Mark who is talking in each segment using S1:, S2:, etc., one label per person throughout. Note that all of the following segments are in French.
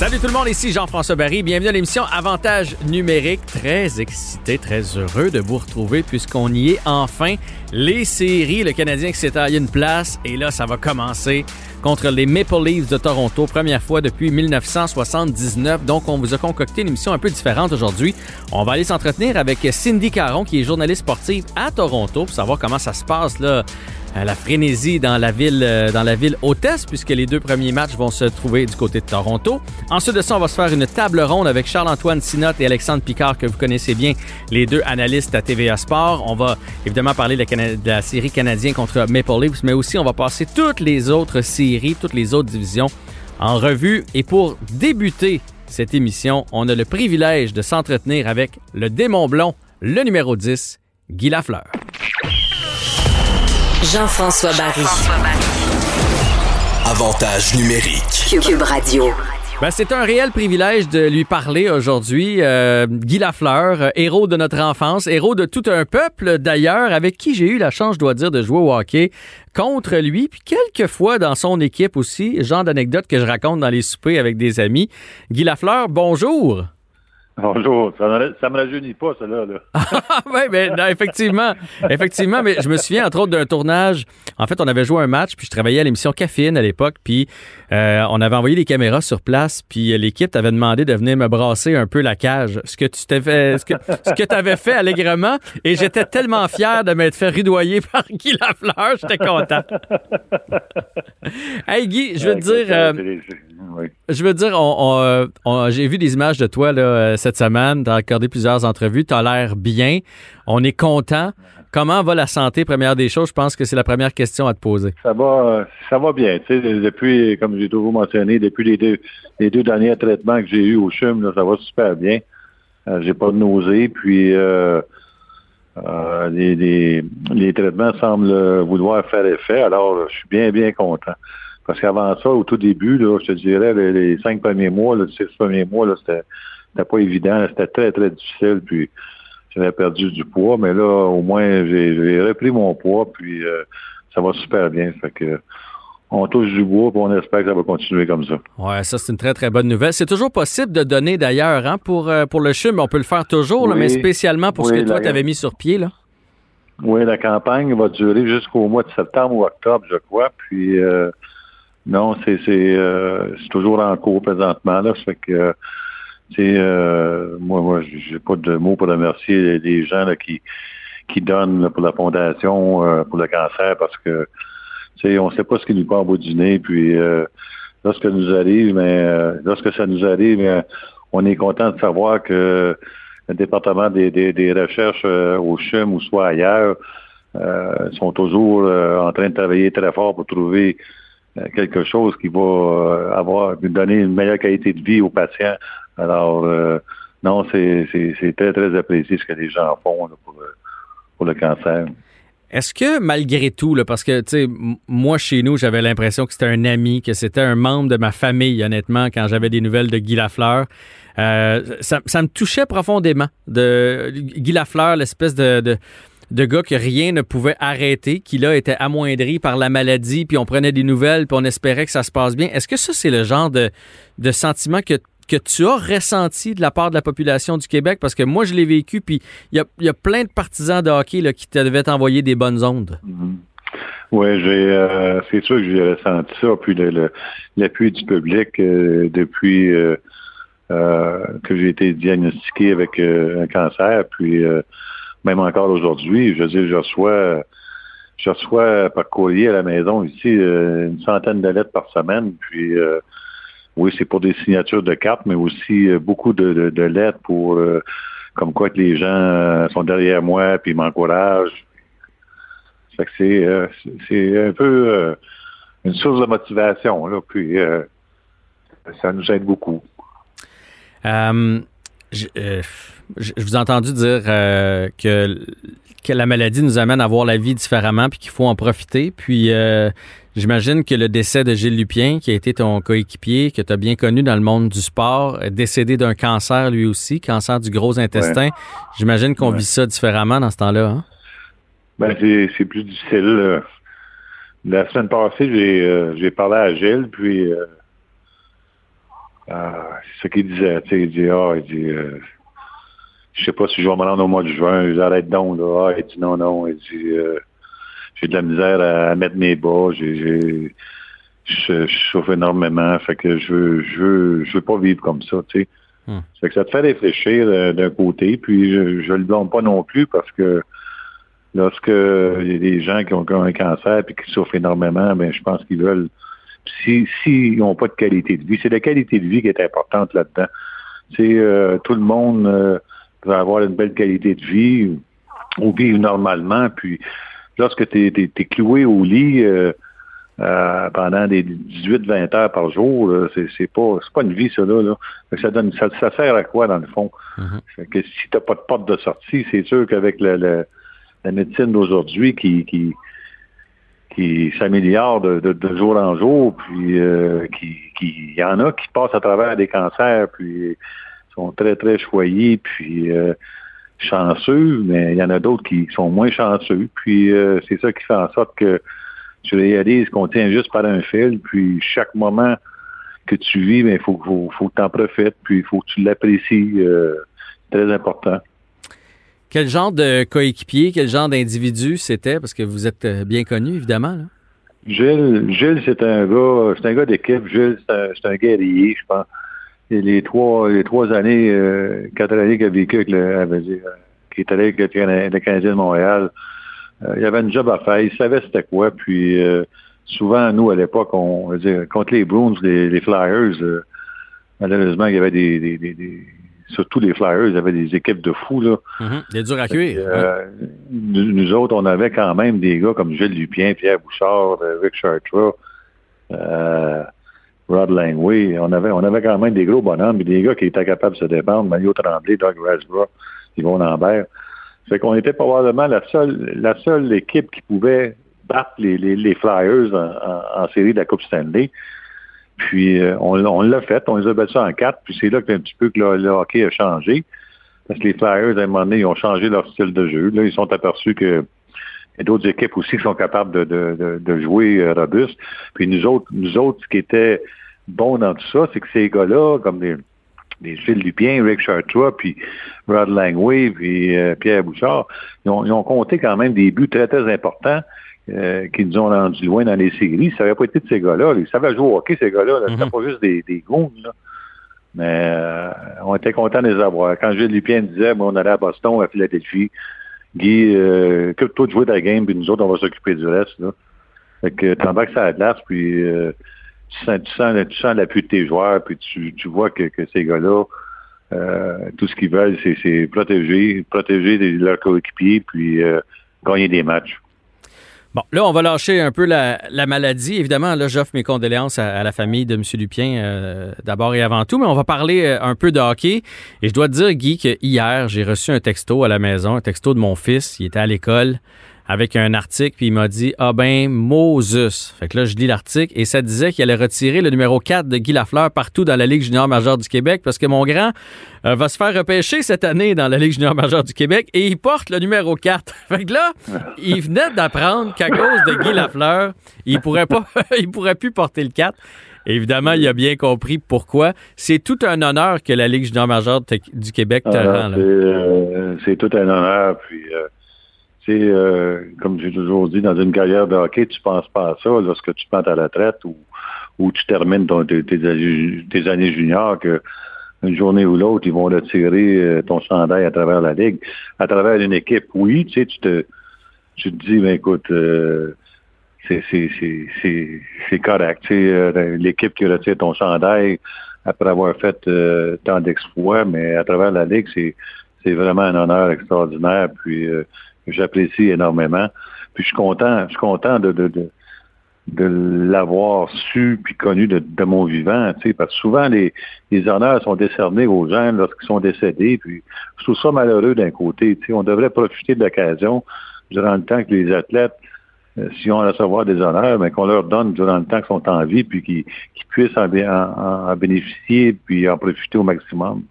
S1: Salut tout le monde, ici Jean-François Barry. Bienvenue à l'émission Avantage numérique. Très excité, très heureux de vous retrouver puisqu'on y est enfin. Les séries, le Canadien qui s'est taillé une place et là, ça va commencer contre les Maple Leafs de Toronto, première fois depuis 1979. Donc, on vous a concocté une émission un peu différente aujourd'hui. On va aller s'entretenir avec Cindy Caron, qui est journaliste sportive à Toronto, pour savoir comment ça se passe là la frénésie dans la ville dans la ville hôtesse puisque les deux premiers matchs vont se trouver du côté de Toronto. Ensuite de ça, on va se faire une table ronde avec Charles-Antoine Sinot et Alexandre Picard que vous connaissez bien, les deux analystes à TVA Sport. On va évidemment parler de la, de la série canadienne contre Maple Leafs, mais aussi on va passer toutes les autres séries, toutes les autres divisions en revue et pour débuter cette émission, on a le privilège de s'entretenir avec le démon blond, le numéro 10, Guy Lafleur.
S2: Jean-François Barry.
S3: Avantage numérique.
S2: Cube Radio.
S1: Ben, c'est un réel privilège de lui parler aujourd'hui. Euh, Guy Lafleur, euh, héros de notre enfance, héros de tout un peuple d'ailleurs, avec qui j'ai eu la chance, je dois dire, de jouer au hockey contre lui, puis quelques fois dans son équipe aussi, genre d'anecdotes que je raconte dans les soupers avec des amis. Guy Lafleur, bonjour.
S4: Bonjour, ça ne me rajeunit pas, cela. Là.
S1: oui, mais non, effectivement. Effectivement, mais je me souviens, entre autres, d'un tournage. En fait, on avait joué un match, puis je travaillais à l'émission Caféine à l'époque, puis euh, on avait envoyé des caméras sur place, puis l'équipe t'avait demandé de venir me brasser un peu la cage. Ce que tu t'avais, ce que, ce que avais fait allègrement, et j'étais tellement fier de m'être fait ridoyer par Guy Lafleur, j'étais content. hey Guy, je veux te dire, euh, je veux dire, on, on, j'ai vu des images de toi là, cette semaine, tu as accordé plusieurs entrevues, tu as l'air bien, on est content. Comment va la santé, première des choses? Je pense que c'est la première question à te poser.
S4: Ça va, ça va bien. Tu sais, depuis, comme j'ai toujours mentionné, depuis les deux, les deux derniers traitements que j'ai eus au CHUM, ça va super bien. Euh, j'ai pas de nausée, puis euh, euh, les, les, traitements semblent vouloir faire effet. Alors, je suis bien, bien content. Parce qu'avant ça, au tout début, là, je te dirais, les, cinq premiers mois, les six premiers mois, là, c'était c'était pas évident, c'était très, très difficile, puis j'avais perdu du poids, mais là, au moins, j'ai repris mon poids, puis euh, ça va super bien. Fait que on touche du bois, puis on espère que ça va continuer comme ça.
S1: Ouais, ça, c'est une très, très bonne nouvelle. C'est toujours possible de donner, d'ailleurs, hein, pour, euh, pour le CHUM. On peut le faire toujours, mais spécialement pour ce que toi, tu avais mis sur pied, là.
S4: Oui, la campagne va durer jusqu'au mois de septembre ou octobre, je crois. Puis, euh, non, c'est toujours en cours présentement, là. Ça fait que euh, moi, moi, j'ai pas de mots pour remercier les gens là, qui qui donnent pour la fondation euh, pour le cancer parce que tu on sait pas ce qui nous prend au bout du nez. Puis euh, lorsque nous arrive, mais euh, lorsque ça nous arrive, on est content de savoir que le département des, des, recherches au CHUM ou soit ailleurs sont toujours en train de travailler très fort pour trouver quelque chose qui va avoir donner une meilleure qualité de vie aux patients alors, euh, non, c'est très, très apprécié ce que les gens font pour, euh, pour le cancer.
S1: Est-ce que malgré tout, parce que tu sais, moi chez nous, j'avais l'impression que c'était un ami, que c'était un membre de ma famille, honnêtement, quand j'avais des nouvelles de Guy Lafleur. Euh, ça, me touchait profondément de Guy Lafleur, l'espèce de de gars que rien ne pouvait arrêter, qui là était amoindri par la maladie, puis on prenait des nouvelles, puis on espérait que ça se passe bien. Est-ce que ça, c'est le genre de, sentiment que, tu as ressenti de la part de la population du Québec? Parce que moi, je l'ai vécu, puis il y a, plein de partisans de hockey qui te devaient t'envoyer des bonnes ondes.
S4: Oui, j'ai euh, c'est sûr que j'ai ressenti ça, puis l'appui du public euh, depuis euh, que j'ai été diagnostiqué avec un cancer, puis même encore aujourd'hui, je veux dire, je reçois je reçois par courrier à la maison ici euh, une centaine de lettres par semaine, puis euh, oui, c'est pour des signatures de cartes, mais aussi euh, beaucoup de, lettres pour comme quoi que les gens sont derrière moi, puis m'encouragent. C'est un peu une source de motivation, là, puis ça nous aide beaucoup.
S1: Je, euh, je- je vous ai entendu dire euh, que, que la maladie nous amène à voir la vie différemment puis qu'il faut en profiter. Puis euh, j'imagine que le décès de Gilles Lupien, qui a été ton coéquipier, que tu as bien connu dans le monde du sport, est décédé d'un cancer lui aussi, cancer du gros intestin. J'imagine qu'on
S4: Ouais.
S1: vit ça différemment dans ce temps-là. Hein?
S4: Ben, c'est c'est plus difficile. euh. La semaine passée, j'ai euh, j'ai parlé à Gilles, puis euh, c'est ce qu'il disait. Tu sais, il dit, ah, il dit, euh, je sais pas si je vais me rendre au mois de juin, j'arrête donc, là. Ah, il dit, non, non, il dit, euh, j'ai de la misère à, à mettre mes bas, j'ai, je, je souffre énormément, fait que je veux, je veux, je veux pas vivre comme ça, tu sais.
S1: Hmm.
S4: Fait que ça te fait réfléchir euh, d'un côté, puis je, je le blâme pas non plus parce que lorsque il y a des gens qui ont un cancer et qui souffrent énormément, ben je pense qu'ils veulent si s'ils n'ont pas de qualité de vie, c'est la qualité de vie qui est importante là-dedans. C'est euh, tout le monde euh, veut avoir une belle qualité de vie ou, vivre normalement. Puis lorsque tu es, cloué au lit euh, euh, pendant des 18-20 heures par jour, c'est, c'est pas pas une vie ça là. ça donne ça, ça sert à quoi dans le fond?
S1: Mhm.
S4: Fait que si t'as pas de porte de sortie, c'est sûr qu'avec le, le- la médecine d'aujourd'hui qui, qui, qui s'améliore de, de- de jour en jour, puis euh, qui, qui, y en a qui passent à travers des cancers, puis sont très, très choyés, puis euh, chanceux, mais il y en a d'autres qui sont moins chanceux, puis euh, c'est ça qui fait en sorte que tu réalises qu'on tient juste par un fil, puis chaque moment que tu vis, il faut, faut, faut que tu en profites, puis il faut que tu l'apprécies. euh, très important.
S1: Quel genre de coéquipier, quel genre d'individu c'était? Parce que vous êtes euh, bien connu, évidemment. Là.
S4: Gilles, Gilles, c'est un gars, c'est un gars d'équipe. Gilles, c'est un, guerrier, je pense. Et les trois, les trois années, euh, quatre années qu'il a vécu avec le, euh, qui est allé avec le, Cana- le Canadien de Montréal, euh, il avait une job à faire. Il savait c'était quoi. Puis euh, souvent, nous, à l'époque, on, on dire, contre les Bruins, les, les Flyers, euh, malheureusement, il y avait des, des, des, des- surtout les Flyers, il y avait des équipes de fous, là.
S1: Mhm. Des durs à cuire.
S4: Euh, nous, nous autres, on avait quand même des gars comme Gilles Lupien, Pierre Bouchard, euh, Rick Chartra, euh, Rod Langway. On avait, on avait quand même des gros bonhommes, des gars qui étaient capables de se défendre. Mario Tremblay, Doug Rasborough, Yvon Lambert. Fait qu'on était probablement la seule, la seule équipe qui pouvait battre les, les, les Flyers en, en- en série de la Coupe Stanley. Puis euh, on, l'a fait, on les a battus en quatre, puis c'est là que un petit peu que le, hockey a changé. Parce que les Flyers, à un moment donné, ils ont changé leur style de jeu. Là, ils sont aperçus que y a d'autres équipes aussi qui sont capables de, jouer euh, robuste. Puis nous autres, nous autres, ce qui était bon dans tout ça, c'est que ces gars-là, comme des, des Lupien, Rick Chartrois, puis Rod Langway, puis euh, Pierre Bouchard, ils ont compté quand même des buts très, très importants euh, qui nous ont rendus loin dans les séries. Ça n'aurait pas été de ces gars-là. Ils savaient jouer au hockey, ces gars-là. là. C'était
S1: Mhm.
S4: pas juste des, des goons, là. Mais euh, on était contents de les avoir. Quand Gilles Lupien disait, bon, on allait à Boston, à Philadelphie, Guy, euh, occupe-toi de jouer ta game, puis nous autres, on va s'occuper du reste. Là. Fait que t'embarques ça à la glace, puis euh, tu, sens, tu, sens, tu sens l'appui de tes joueurs, puis tu, tu vois que, que ces gars-là, euh, tout ce qu'ils veulent, c'est, protéger, protéger leurs coéquipiers, puis gagner des matchs.
S1: Bon, là, on va lâcher un peu la, la maladie. Évidemment, là, j'offre mes condoléances à, la famille de M. Lupien euh, d'abord et avant tout, mais on va parler euh, un peu de hockey. Et je dois dire, Guy, que hier, j'ai reçu un texto à la maison, un texto de mon fils. Il était à l'école. Avec un article, puis il m'a dit Ah ben, Moses. Fait que là, je lis l'article et ça disait qu'il allait retirer le numéro 4 de Guy Lafleur partout dans la Ligue junior majeure du Québec parce que mon grand euh, va se faire repêcher cette année dans la Ligue junior majeure du Québec et il porte le numéro 4. Fait que là, il venait d'apprendre qu'à cause de Guy Lafleur, il pourrait pas, il pourrait plus porter le 4. Évidemment, il a bien compris pourquoi. C'est tout un honneur que la Ligue junior majeure du Québec te
S4: Ah,
S1: rend.
S4: c'est, euh, C'est tout un honneur. Puis, euh, sais, euh, comme j'ai toujours dit, dans une carrière de hockey, tu penses pas à ça lorsque tu prends ta retraite ou, ou tu termines ton- tes, tes années- juniors, que une journée ou l'autre, ils vont retirer euh, ton chandail à travers la ligue, à travers une équipe. Oui, tu sais, tu te, te dis, ben écoute, euh, c'est c'est- c'est- c'est- c'est correct. Euh, l'équipe qui retire ton chandail après avoir fait euh, tant d'exploits, mais à travers la ligue, c'est c'est vraiment un honneur extraordinaire. Puis j'apprécie énormément. Puis je suis content, je suis content de, de, de, l'avoir su puis connu de, mon vivant, tu sais, parce que souvent les, les honneurs sont décernés aux gens lorsqu'ils sont décédés. Puis je trouve ça malheureux d'un côté. Tu sais, on devrait profiter de l'occasion durant le temps que les athlètes euh, si on recevoir des honneurs, mais qu'on leur donne durant le temps qu'ils sont en vie, puis qu'ils puissent en- en- en bénéficier, puis en profiter au maximum.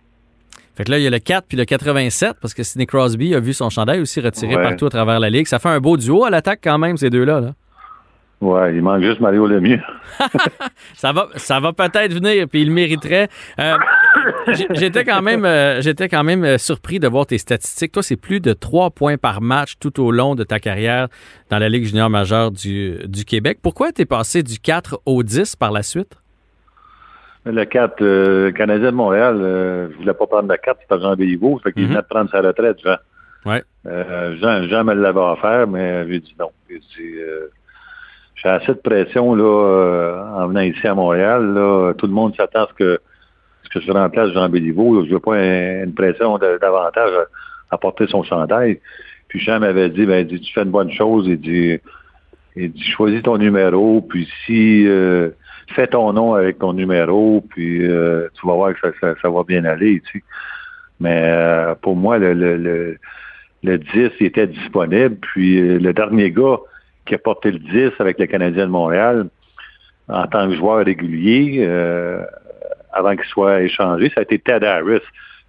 S1: Fait que là, il y a le 4 puis le 87 parce que Sidney Crosby a vu son chandail aussi retiré
S4: Ouais.
S1: partout à travers la Ligue. Ça fait un beau duo à l'attaque quand même, ces deux-là. Là.
S4: Ouais, il manque juste Mario Lemieux.
S1: Ça va, ça va peut-être venir, puis il le mériterait. Euh, j'étais quand même, euh, j'étais quand même euh, surpris de voir tes statistiques. Toi, c'est plus de 3 points par match tout au long de ta carrière dans la Ligue junior majeure du, du Québec. Pourquoi tu es passé du 4 au 10 par la suite?
S4: Le 4, euh, le Canadien de Montréal, euh, je voulais pas prendre le 4, c'était Jean Béliveau, fait qu'il
S1: Mhm.
S4: venait de prendre sa retraite, Jean.
S1: Ouais.
S4: Euh, Jean, Jean me l'avait offert, mais j'ai dit non. J'ai dit, euh, j'ai assez de pression là, euh, en venant ici à Montréal. Là, tout le monde s'attend à ce que, ce que je remplace Jean Béliveau. Je veux pas un- une pression de- davantage à, à porter son chandail. Puis Jean m'avait dit, ben, dit, tu fais une bonne chose. Il dit, il dit, choisis ton numéro, puis si euh, fais ton nom avec ton numéro, puis euh, tu vas voir que ça, ça, ça va bien aller. Tu sais. Mais euh, pour moi, le, le, le, le 10 il était disponible. Puis euh, le dernier gars qui a porté le 10 avec le Canadien de Montréal en tant que joueur régulier, euh, avant qu'il soit échangé, ça a été Ted Harris.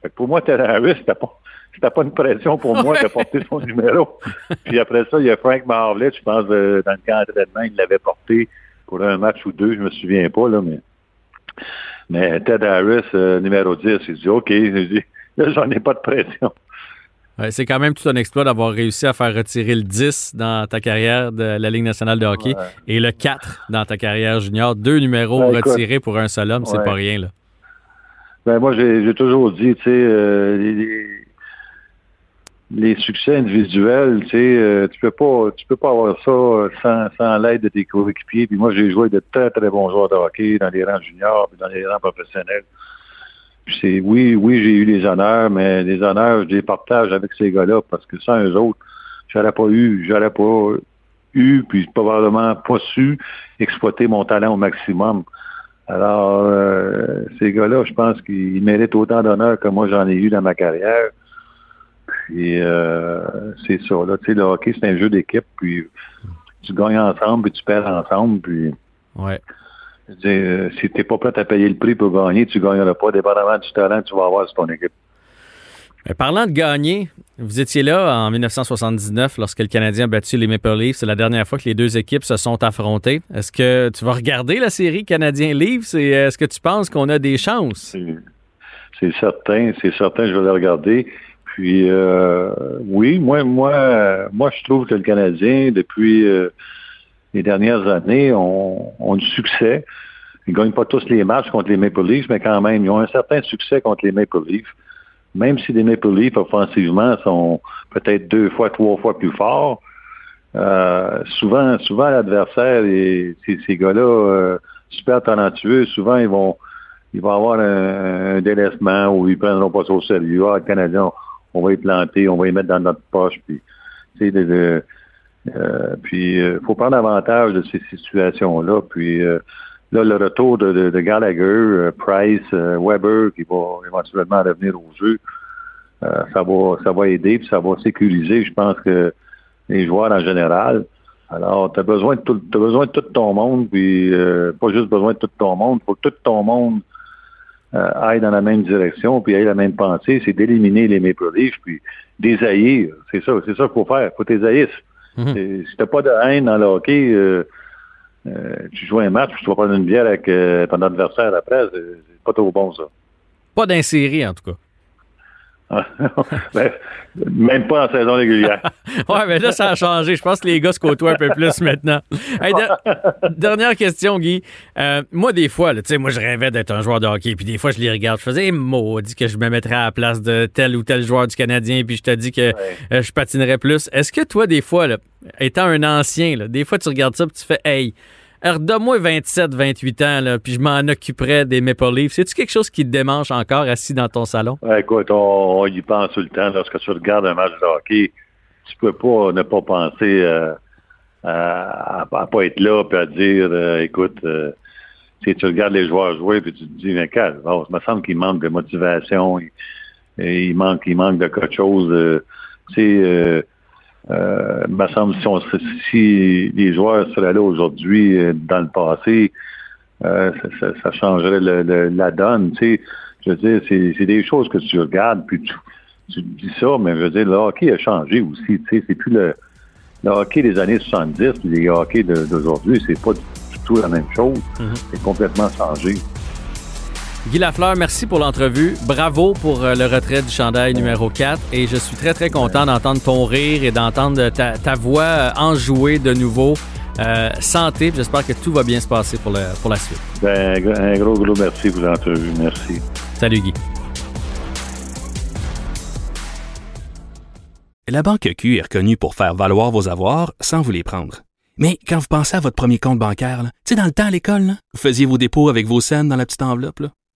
S4: Fait que pour moi, Ted Harris, c'était pas, c'était pas une pression pour moi de porter son numéro. Puis après ça, il y a Frank Marlett, je pense, euh, dans le camp d'entraînement, il l'avait porté pour un match ou deux, je me souviens pas, là, mais, mais Ted Harris, euh, numéro 10, il dit OK, il dit, là, j'en ai pas de pression.
S1: Ouais, c'est quand même tout un exploit d'avoir réussi à faire retirer le 10 dans ta carrière de la Ligue nationale de hockey
S4: Ouais.
S1: et le 4 dans ta carrière junior. Deux numéros
S4: Ben, écoute,
S1: retirés pour un seul homme, c'est
S4: ouais.
S1: pas rien. Là.
S4: Ben moi, j'ai j'ai toujours dit, tu sais, euh, les, succès individuels, tu sais, euh, tu peux pas, tu peux pas avoir ça euh, sans, sans l'aide de tes coéquipiers. Puis moi, j'ai joué de très très bons joueurs de hockey dans les rangs juniors, puis dans les rangs professionnels. Puis c'est, oui, oui, j'ai eu les honneurs, mais les honneurs, je les partage avec ces gars-là parce que sans eux autres, j'aurais pas eu, j'aurais pas eu, puis probablement pas su exploiter mon talent au maximum. Alors, euh, ces gars-là, je pense qu'ils méritent autant d'honneur que moi j'en ai eu dans ma carrière. Puis euh, c'est ça, là. Tu sais, le hockey, c'est un jeu d'équipe, puis tu gagnes ensemble, puis tu perds ensemble, puis
S1: Ouais.
S4: dire, euh, si t'es pas prêt à payer le prix pour gagner, tu gagneras pas, dépendamment du talent que tu vas avoir sur ton équipe.
S1: Mais parlant de gagner, vous étiez là en 1979 lorsque le Canadien a battu les Maple Leafs. C'est la dernière fois que les deux équipes se sont affrontées. Est-ce que tu vas regarder la série Canadien-Leafs? Et est-ce que tu penses qu'on a des chances?
S4: C'est- certain, c'est certain, je vais le regarder. Puis euh, oui, moi, moi, moi, je trouve que le Canadien, depuis euh, les dernières années, ont, du succès. Ils gagnent pas tous les matchs contre les Maple Leafs, mais quand même, ils ont un certain succès contre les Maple Leafs. Même si les Maple Leafs, offensivement, sont peut-être deux fois, trois fois plus forts, euh, souvent, souvent l'adversaire ces, ces gars-là, euh, super talentueux, souvent ils vont ils vont avoir un, un délaissement où ils prendront pas ça au sérieux. Ah, le Canadien, on, va y planter, on va y mettre dans notre poche. Puis, tu sais, de- euh, puis, euh, faut prendre avantage de ces situations-là. Puis, euh, là, le retour de, de, de Gallagher, euh, Price, euh, Weber, qui va éventuellement revenir au jeu, euh, ça va, ça va aider, puis ça va sécuriser. Je pense que les joueurs en général. Alors, tu as besoin de tout, t'as besoin de tout ton monde, puis euh, pas juste besoin de tout ton monde, faut que tout ton monde euh, aille dans la même direction, puis aille la même pensée, c'est d'éliminer les Maple Leafs, puis haïr. C'est ça, c'est ça qu'il faut faire. Faut tes haïs.
S1: Mhm.
S4: Si t'as pas de haine dans le hockey, euh, euh, tu joues un match, puis tu vas prendre une bière avec euh, ton adversaire après, c'est pas trop bon ça.
S1: Pas d'insérer, en tout cas.
S4: Ben, même pas en saison régulière.
S1: Ouais, mais là, ça a changé. Je pense que les gars se côtoient un peu plus maintenant. Hey, de- dernière question, Guy. Euh, moi, des fois, tu sais, moi, je rêvais d'être un joueur de hockey, puis des fois, je les regarde. Je faisais, hey, maudit que je me mettrais à la place de tel ou tel joueur du Canadien, puis je te dis que euh, je patinerais plus. Est-ce que toi, des fois, là, étant un ancien, là, des fois, tu regardes ça, puis tu fais, hey, redonne-moi 27, 28 ans, là, puis je m'en occuperais des Maple Leafs. C'est-tu quelque chose qui te démange encore assis dans ton salon?
S4: Ouais, écoute, on, y pense tout le temps. Lorsque tu regardes un match de hockey, tu peux pas ne pas penser euh, à, à pas être là puis à dire euh, écoute, euh, tu tu regardes les joueurs jouer puis tu te dis mais calme, bon, ça me semble qu'il manque de motivation, il, il manque il manque de quelque chose. euh, tu sais, euh, euh, me semble si, on, si les joueurs seraient là aujourd'hui euh, dans le passé, euh, ça, ça- ça changerait le- le- la donne. Tu sais, je veux dire, c'est des choses que tu regardes, puis tu, dis ça, mais je veux dire, le hockey a changé aussi. Tu sais, c'est plus le, le hockey des années 70, puis les hockey d'aujourd'hui, c'est pas du tout la même chose. C'est complètement changé.
S1: Guy Lafleur, merci pour l'entrevue. Bravo pour euh, le retrait du chandail numéro 4. Et je suis très, très content d'entendre ton rire et d'entendre ta, ta voix euh, enjouée de nouveau. Euh, santé, puis j'espère que tout va bien se passer pour, le, pour la suite.
S4: Ben, un gros- un gros, gros merci pour l'entrevue. Merci.
S1: Salut Guy.
S5: La Banque Q est reconnue pour faire valoir vos avoirs sans vous les prendre. Mais quand vous pensez à votre premier compte bancaire, là, tu sais, dans le temps à l'école, là, vous faisiez vos dépôts avec vos scènes dans la petite enveloppe. là.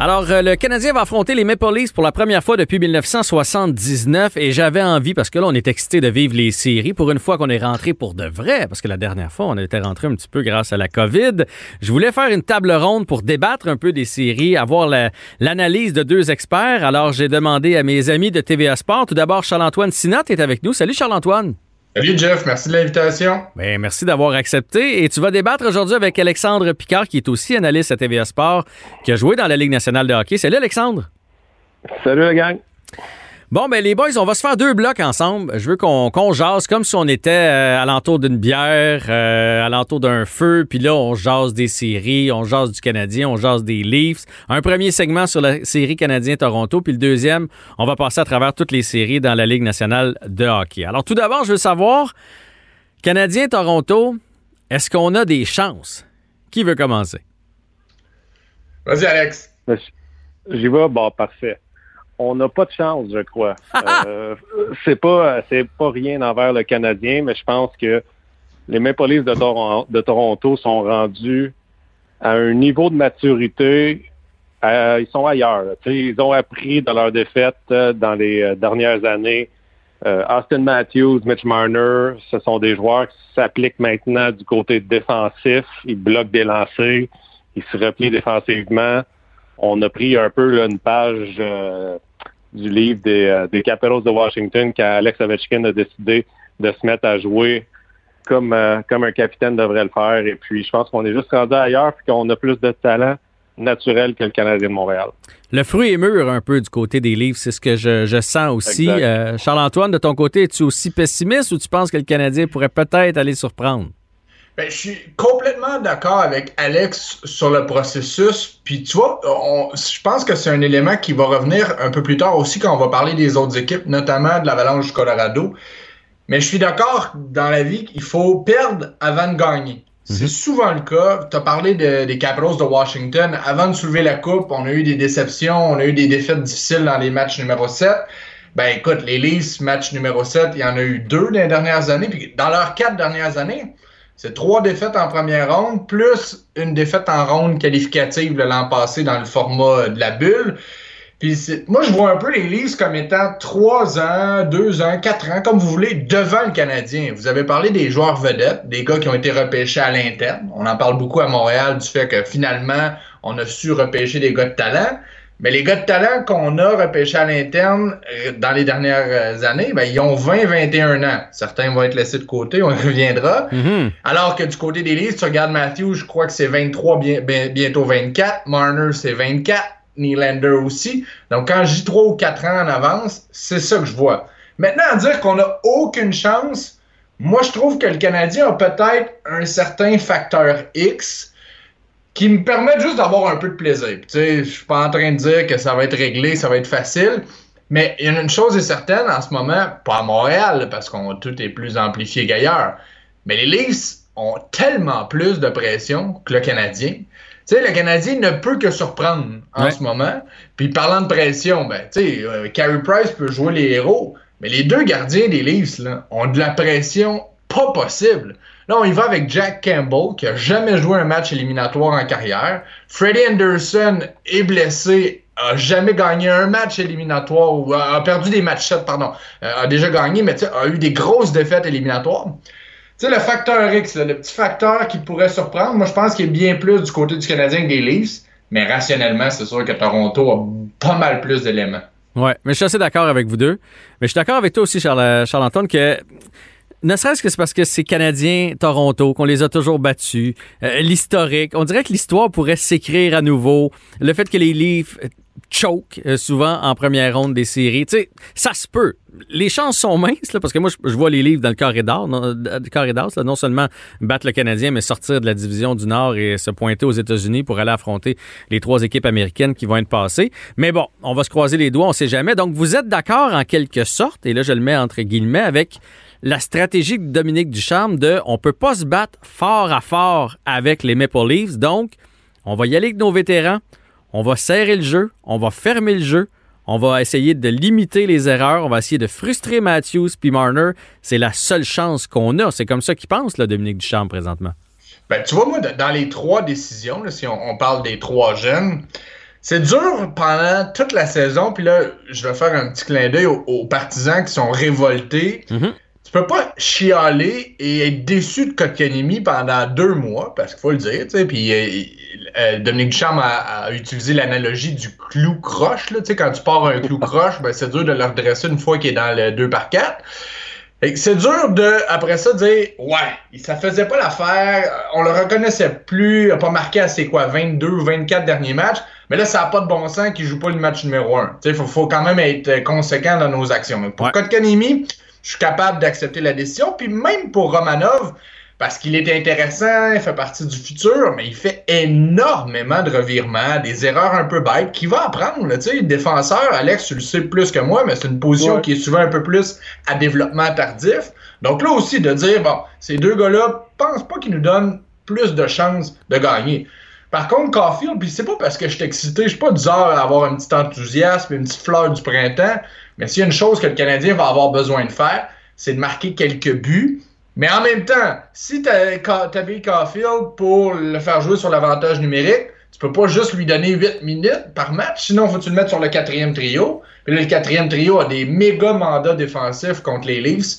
S1: Alors, euh, le Canadien va affronter les Maple Leafs pour la première fois depuis 1979 et j'avais envie, parce que là, on est excité de vivre les séries pour une fois qu'on est rentré pour de vrai, parce que la dernière fois, on était rentré un petit peu grâce à la COVID. Je voulais faire une table ronde pour débattre un peu des séries, avoir la- l'analyse de deux experts. Alors, j'ai demandé à mes amis de TVA Sport. Tout d'abord, Charles-Antoine Sinat est avec nous. Salut Charles-Antoine.
S6: Salut Jeff, merci de l'invitation.
S1: Ben, merci d'avoir accepté. Et tu vas débattre aujourd'hui avec Alexandre Picard, qui est aussi analyste à TVA Sport, qui a joué dans la Ligue nationale de hockey. Salut Alexandre.
S7: Salut la gang.
S1: Bon, ben les boys, on va se faire deux blocs ensemble. Je veux qu'on jase comme si on était euh, alentour d'une bière, euh, alentour d'un feu, puis là, on jase des séries, on jase du Canadien, on jase des Leafs. Un premier segment sur la série Canadien-Toronto, puis le deuxième, on va passer à travers toutes les séries dans la Ligue nationale de hockey. Alors tout d'abord, je veux savoir, Canadien-Toronto, est-ce qu'on a des chances? Qui veut commencer?
S6: Vas-y Alex.
S7: J'y vais, bon, parfait. On n'a pas de chance, je crois. Euh, c'est pas, c'est pas rien envers le Canadien, mais je pense que les Maple Leafs de, Toron- de Toronto sont rendus à un niveau de maturité. euh, ils sont ailleurs. Ils ont appris de leurs défaites euh, dans les euh, dernières années. Euh, Austin Matthews, Mitch Marner, ce sont des joueurs qui s'appliquent maintenant du côté défensif. Ils bloquent des lancers. Ils se replient défensivement. On a pris un peu là, une page euh, du livre des, euh, des Capitals de Washington quand Alex Ovechkin a décidé de se mettre à jouer comme, euh, comme un capitaine devrait le faire. Et puis, je pense qu'on est juste rendu ailleurs et qu'on a plus de talent naturel que le Canadien de Montréal.
S1: Le fruit est mûr un peu du côté des livres, c'est ce que je, je sens aussi. Euh, Charles-Antoine, de ton côté, es-tu aussi pessimiste ou tu penses que le Canadien pourrait peut-être aller surprendre?
S6: Ben, je suis complètement d'accord avec Alex sur le processus. Puis tu vois, on- je pense que c'est un élément qui va revenir un peu plus tard aussi quand on va parler des autres équipes, notamment de l'Avalanche du Colorado. Mais je suis d'accord dans la vie qu'il faut perdre avant de gagner. C'est souvent le cas. Tu as parlé de- des Capitals de Washington. Avant de soulever la coupe, on a eu des déceptions, on a eu des défaites difficiles dans les matchs numéro 7. Ben écoute, les Leafs, match numéro 7, il y en a eu deux dans les dernières années. Puis dans leurs quatre dernières années, c'est trois défaites en première ronde, plus une défaite en ronde qualificative l'an passé dans le format de la bulle. Puis moi, je vois un peu les Leafs comme étant trois ans, deux ans, quatre ans, comme vous voulez, devant le Canadien. Vous avez parlé des joueurs vedettes, des gars qui ont été repêchés à l'interne. On en parle beaucoup à Montréal du fait que finalement, on a su repêcher des gars de talent. Mais les gars de talent qu'on a repêchés à l'interne euh, dans les dernières euh, années, ben, ils ont 20-21 ans. Certains vont être laissés de côté, on y reviendra.
S1: Mhm.
S6: Alors que du côté des Leafs, tu regardes Matthew, je crois que c'est 23, bien- bien- bientôt 24. Marner, c'est 24. Nylander aussi. Donc, quand je dis 3 ou 4 ans en avance, c'est ça que je vois. Maintenant, à dire qu'on n'a aucune chance, moi, je trouve que le Canadien a peut-être un certain facteur X qui me permet juste d'avoir un peu de plaisir. Puis, Tu sais, je suis pas en train de dire que ça va être réglé, ça va être facile. Mais il y a une chose est certaine en ce moment, pas à Montréal, parce qu'on tout est plus amplifié qu'ailleurs. Mais les Leafs ont tellement plus de pression que le Canadien. Tu sais, le Canadien ne peut que surprendre en
S1: Ouais.
S6: ce moment. Puis parlant de pression, ben, tu sais, euh, Carey Price peut jouer les héros, mais les deux gardiens des Leafs là, ont de la pression pas possible. Là, on y va avec Jack Campbell, qui a jamais joué un match éliminatoire en carrière. Freddie Anderson est blessé, a jamais gagné un match éliminatoire, ou a, perdu des matchs 7, pardon. Euh, a déjà gagné, mais a eu des grosses défaites éliminatoires. Tu sais, le facteur X, le petit facteur qui pourrait surprendre, moi, je pense qu'il est bien plus du côté du Canadien que des Leafs. Mais rationnellement, c'est sûr que Toronto a pas mal plus d'éléments.
S1: Ouais, mais je suis assez d'accord avec vous deux. Mais je suis d'accord avec toi aussi, Charles, Charles-Antoine, que ne serait-ce que c'est parce que c'est Canadiens, Toronto, qu'on les a toujours battus, euh, l'historique, on dirait que l'histoire pourrait s'écrire à nouveau. Le fait que les Leafs choke euh, souvent en première ronde des séries, tu sais, ça se peut. Les chances sont minces, là, parce que moi, je, vois les Leafs dans le corridor, non, non seulement battre le Canadien, mais sortir de la division du Nord et se pointer aux États-Unis pour aller affronter les trois équipes américaines qui vont être passées. Mais bon, on va se croiser les doigts, on sait jamais. Donc, vous êtes d'accord en quelque sorte, et là, je le mets entre guillemets, avec la stratégie de Dominique Ducharme de on peut pas se battre fort à fort avec les Maple Leafs, donc on va y aller avec nos vétérans, on va serrer le jeu, on va fermer le jeu, on va essayer de limiter les erreurs, on va essayer de frustrer Matthews puis Marner. C'est la seule chance qu'on a. C'est comme ça qu'il pense, là, Dominique Ducharme, présentement.
S6: Ben, tu vois, moi, dans les trois décisions, là, si on, on parle des trois jeunes, c'est dur pendant toute la saison. Puis là, je vais faire un petit clin d'œil aux, aux partisans qui sont révoltés.
S1: Mhm.
S6: Tu peux pas chialer et être déçu de Kotkaniemi pendant deux mois, parce qu'il faut le dire, tu sais. Puis euh, euh, Dominique Ducharme a, a utilisé l'analogie du clou croche, là. Tu sais, quand tu pars un clou croche, ben, c'est dur de le redresser une fois qu'il est dans le 2 par 4. Fait que C'est dur de, après ça, dire Ouais, ça faisait pas l'affaire, on le reconnaissait plus, il a pas marqué ses quoi, 22 ou 24 derniers matchs, mais là, ça n'a pas de bon sens qu'il joue pas le match numéro 1. Il faut, faut quand même être conséquent dans nos actions. Mais pour
S1: Ouais.
S6: Kotkaniemi, je suis capable d'accepter la décision, puis même pour Romanov, parce qu'il est intéressant, il fait partie du futur, mais il fait énormément de revirements, des erreurs un peu bêtes, qu'il va apprendre. là, Tu sais, défenseur, Alex, tu le sais plus que moi, mais c'est une position
S7: Ouais.
S6: qui est souvent un peu plus à développement tardif. Donc là aussi, de dire, bon, ces deux gars-là, pense pas qu'ils nous donnent plus de chances de gagner. Par contre, Caulfield, puis c'est pas parce que je suis excité, je suis pas du genre à avoir un petit enthousiasme, une petite fleur du printemps, mais s'il y a une chose que le Canadien va avoir besoin de faire, c'est de marquer quelques buts. Mais en même temps, si tu habilles Caulfield pour le faire jouer sur l'avantage numérique, tu peux pas juste lui donner 8 minutes par match, sinon faut tu le mettre sur le quatrième trio. Puis là, le quatrième trio a des méga mandats défensifs contre les Leafs.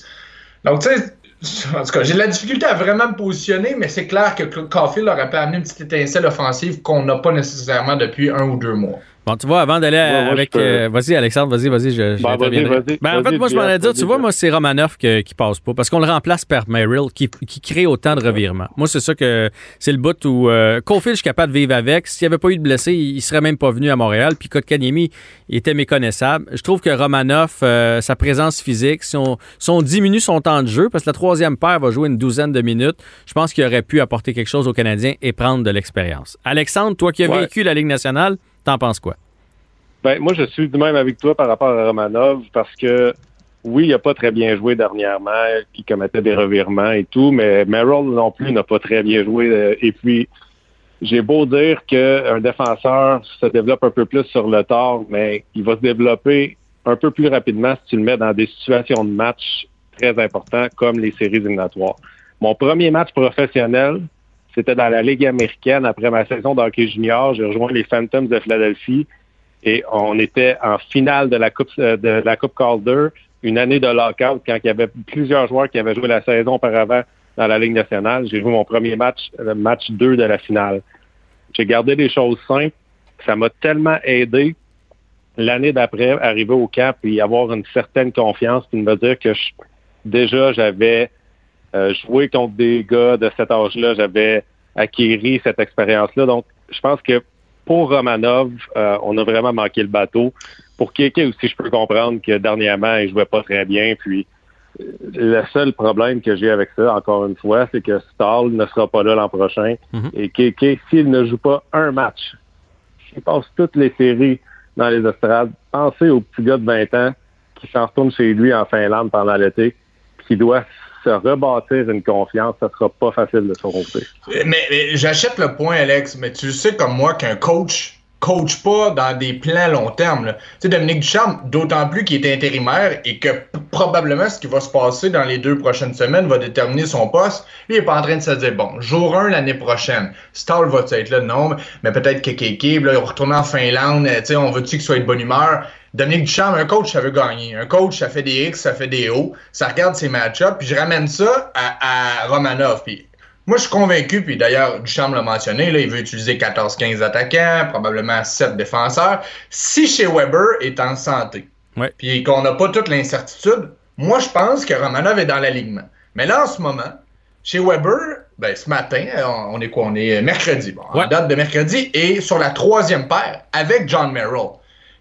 S6: Donc, tu sais, en tout cas, j'ai de la difficulté à vraiment me positionner, mais c'est clair que Caulfield aurait pu amener une petite étincelle offensive qu'on n'a pas nécessairement depuis un ou deux mois.
S1: Bon, tu vois, avant d'aller
S7: Ouais, ouais,
S1: avec.
S7: peux-
S1: euh, vas-y, Alexandre, vas-y, vas-y, je, je
S7: Ben, vas-y,
S1: interviendrai.
S7: vas-y,
S1: Ben, en fait, moi, je m'en allais
S7: Jeff,
S1: dire, tu vois, moi, c'est Romanoff que- qui passe pas, parce qu'on le remplace par Merrill, qui, qui crée autant de revirements. Moi, c'est ça que c'est le bout où euh, Caulfield, je suis capable de vivre avec. S'il n'y avait pas eu de blessés, il, il serait même pas venu à Montréal. Puis Kotkaniemi, il était méconnaissable. Je trouve que Romanoff, euh, sa présence physique, si on, si on diminue son temps de jeu, parce que la troisième paire va jouer une douzaine de minutes, je pense qu'il aurait pu apporter quelque chose aux Canadiens et prendre de l'expérience. Alexandre, toi qui as
S7: Ouais.
S1: vécu la Ligue nationale, t'en quoi?
S7: Ben, moi, je suis du même avec toi par rapport à Romanov parce que, oui, il n'a pas très bien joué dernièrement, il commettait des revirements et tout, mais Merrill non plus n'a pas très bien joué. euh, Et puis, j'ai beau dire qu'un défenseur se développe un peu plus sur le tard, mais il va se développer un peu plus rapidement si tu le mets dans des situations de match très importantes comme les séries éliminatoires. Mon premier match professionnel, c'était dans la Ligue américaine après ma saison d'hockey junior. J'ai rejoint les Phantoms de Philadelphie et on était en finale de la Coupe euh, de la Coupe Calder, une année de lockout quand il y avait plusieurs joueurs qui avaient joué la saison auparavant dans la Ligue nationale. J'ai joué mon premier match, le match 2 de la finale. J'ai gardé des choses simples. Ça m'a tellement aidé l'année d'après, arriver au camp et avoir une certaine confiance, puis me dire que je- déjà j'avais euh, joué contre des gars de cet âge-là, j'avais acquéri cette expérience-là. Donc, je pense que pour Romanov, euh, on a vraiment manqué le bateau. Pour Keke aussi, je peux comprendre que dernièrement, il jouait pas très bien. Puis, euh, le seul problème que j'ai avec ça, encore une fois, c'est que Stahl ne sera pas là l'an prochain.
S1: Mhm.
S7: Et Keke, s'il ne joue pas un match, s'il passe toutes les séries dans les estrades, pensez au petit gars de 20 ans qui s'en retourne chez lui en Finlande pendant l'été, puis qui doit se rebâtir une confiance, ça sera pas facile de son côté.
S6: Mais, j'achète le point, Alex, mais tu sais comme moi qu'un coach coach pas dans des plans long terme. Tu sais, Dominique Ducharme, d'autant plus qu'il est intérimaire et que probablement ce qui va se passer dans les deux prochaines semaines va déterminer son poste. Il est pas en train de se dire, bon, jour 1 l'année prochaine, Stahl va être là? Non, mais peut-être Kekeke, là, il va en Finlande, euh, tu sais, on veut-tu qu'il soit de bonne humeur? Dominique Ducharme, un coach, ça veut gagner. Un coach, ça fait des X, ça fait des O. Ça regarde ses match-ups, puis je ramène ça à, à Romanov. Puis moi, je suis convaincu, puis d'ailleurs, Duchamp l'a mentionné, là, il veut utiliser 14-15 attaquants, probablement 7 défenseurs. Si chez Weber est en santé,
S1: Ouais.
S6: puis qu'on n'a pas toute l'incertitude, moi, je pense que Romanov est dans l'alignement. Mais là, en ce moment, chez Weber, ben, ce matin, on, on est quoi? On est mercredi, bon,
S1: Ouais.
S6: en date de mercredi, et sur la troisième paire, avec John Merrill.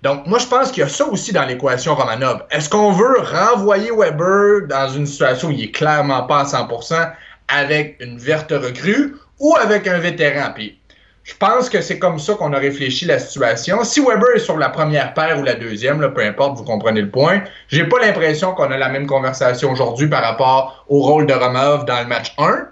S6: Donc, moi, je pense qu'il y a ça aussi dans l'équation Romanov. Est-ce qu'on veut renvoyer Weber dans une situation où il est clairement pas à 100% avec une verte recrue ou avec un vétéran? Puis, je pense que c'est comme ça qu'on a réfléchi la situation. Si Weber est sur la première paire ou la deuxième, là, peu importe, vous comprenez le point, j'ai pas l'impression qu'on a la même conversation aujourd'hui par rapport au rôle de Romanov dans le match 1.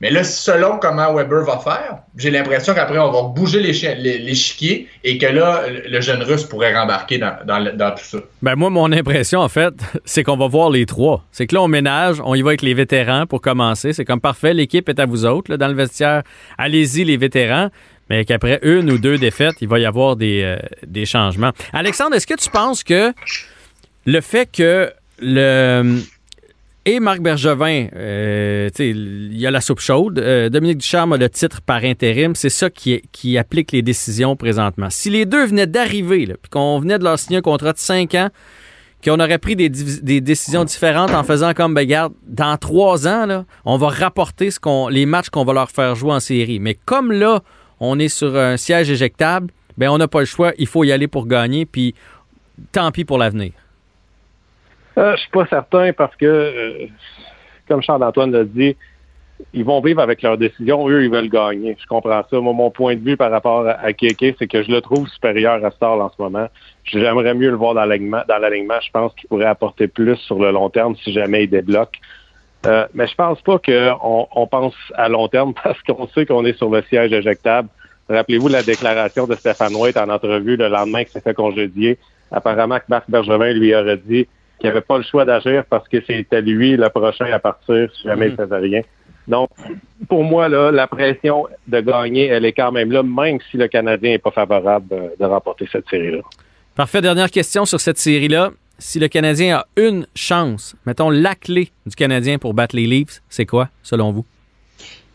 S6: Mais là, selon comment Weber va faire, j'ai l'impression qu'après, on va bouger l'échiquier et que là, le jeune russe pourrait rembarquer dans, dans tout ça.
S1: Ben moi, mon impression, en fait, c'est qu'on va voir les trois. C'est que là, on ménage, on y va avec les vétérans pour commencer. C'est comme parfait, l'équipe est à vous autres. là, dans le vestiaire, allez-y, les vétérans. Mais qu'après une ou deux défaites, il va y avoir des, euh, des changements. Alexandre, est-ce que tu penses que le fait que le et Marc Bergevin, euh, il y a la soupe chaude. Euh, Dominique Ducharme a le titre par intérim. C'est ça qui, applique les décisions présentement. Si les deux venaient d'arriver, puis qu'on venait de leur signer un contrat de 5 ans, qu'on aurait pris des décisions différentes en faisant comme, ben, regarde, dans trois ans, là, on va rapporter ce qu'on, les matchs qu'on va leur faire jouer en série. Mais comme là, on est sur un siège éjectable, ben, on n'a pas le choix. Il faut y aller pour gagner, puis tant pis pour l'avenir.
S7: Euh, je suis pas certain parce que, euh, comme Charles-Antoine l'a dit, ils vont vivre avec leurs décisions. Eux, ils veulent gagner. Je comprends ça. Moi, mon point de vue par rapport à, Keke, c'est que je le trouve supérieur à Star en ce moment. J'aimerais mieux le voir dans l'alignement. Dans l'alignement, je pense qu'il pourrait apporter plus sur le long terme si jamais il débloque. Euh, mais je pense pas qu'on on pense à long terme parce qu'on sait qu'on est sur le siège éjectable. Rappelez-vous la déclaration de Stéphane White en entrevue le lendemain qu'il s'est fait congédier. Apparemment que Marc Bergevin lui aurait dit qu'il n'avait pas le choix d'agir parce que c'était lui le prochain à partir si jamais il faisait rien. Donc, pour moi, là, la pression de gagner, elle est quand même là, même si le Canadien n'est pas favorable euh, de remporter cette série-là.
S1: Parfait. Dernière question sur cette série-là. Si le Canadien a une chance, mettons la clé du Canadien pour battre les Leafs, c'est quoi, selon vous?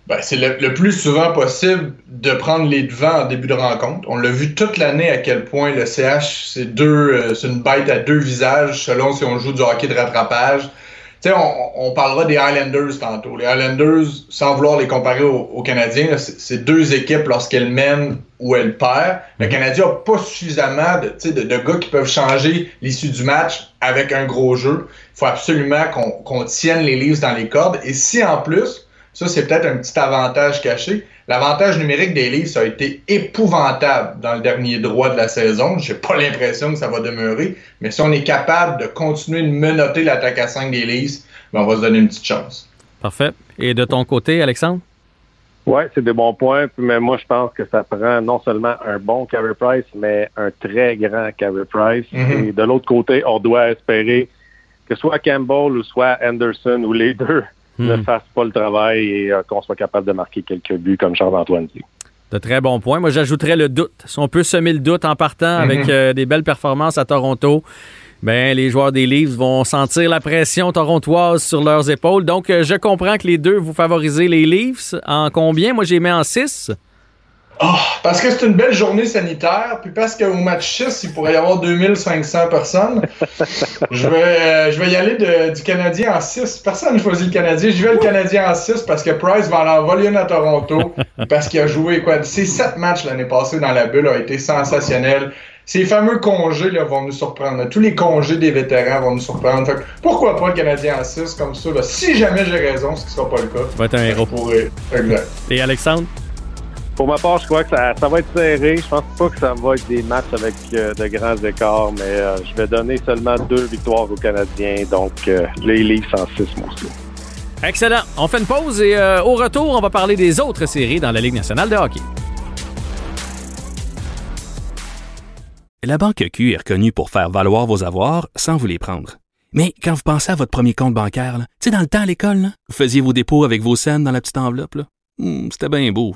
S6: Ben, c'est le, le plus souvent possible de prendre les devants en début de rencontre. On l'a vu toute l'année à quel point le CH, c'est deux, euh, c'est une bête à deux visages selon si on joue du hockey de rattrapage. Tu sais, on, on parlera des Highlanders tantôt. Les Highlanders, sans vouloir les comparer aux, aux Canadiens, là, c'est c'est deux équipes lorsqu'elles mènent ou elles perdent. Le Canadien n'a pas suffisamment de, tu sais, de, de gars qui peuvent changer l'issue du match avec un gros jeu. Il faut absolument qu'on qu'on tienne les livres dans les cordes. Et si en plus, ça c'est peut-être un petit avantage caché, l'avantage numérique des livres, ça a été épouvantable dans le dernier droit de la saison. J'ai pas l'impression que ça va demeurer. Mais si on est capable de continuer de menotter l'attaque à 5 des Leafs, ben on va se donner une petite chance.
S1: Parfait. Et de ton côté, Alexandre?
S7: Oui, c'est des bons points. Mais moi, je pense que ça prend non seulement un bon Carey Price, mais un très grand Carey Price.
S6: Mhm.
S7: Et de l'autre côté, on doit espérer que soit Campbell ou soit Anderson ou les deux ne
S1: Mhm.
S7: fassent pas le travail et euh, qu'on soit capable de marquer quelques buts, comme Charles-Antoine dit.
S1: De très bons points. Moi, j'ajouterais le doute. Si on peut semer le doute en partant avec euh, des belles performances à Toronto, ben, les joueurs des Leafs vont sentir la pression torontoise sur leurs épaules. Donc, euh, je comprends que les deux, vous favorisez les Leafs. En combien? Moi, j'ai mis en 6.
S6: Ah, parce que c'est une belle journée sanitaire, puis parce qu'au match 6, il pourrait y avoir 2500 personnes. je, vais, euh, je vais y aller de- du Canadien en 6. Personne n'a choisi le Canadien. Je vais le Canadien en 6 parce que Price va en envoyer une à Toronto. parce qu'il a joué quoi? Ses 7 matchs l'année passée dans la bulle ont été sensationnels. Ces fameux congés là, vont nous surprendre. Tous les congés des vétérans vont nous surprendre. Fait que pourquoi pas le Canadien en 6 comme ça? là? Si jamais j'ai raison, ce qui sera pas le cas.
S1: Va être un héros.
S6: Exact.
S1: Et Alexandre?
S7: Pour ma part, je crois que ça, ça va être serré. Je pense pas que ça va être des matchs avec euh, de grands écarts, mais euh, je vais donner seulement deux victoires aux Canadiens. Donc, euh, les Leafs en 6 moi aussi.
S1: Excellent. On fait une pause et euh, au retour, on va parler des autres séries dans la Ligue nationale de hockey.
S5: La Banque Q est reconnue pour faire valoir vos avoirs sans vous les prendre. Mais quand vous pensez à votre premier compte bancaire, tu sais, dans le temps à l'école, là, vous faisiez vos dépôts avec vos scènes dans la petite enveloppe. là. Hmm, C'était bien beau.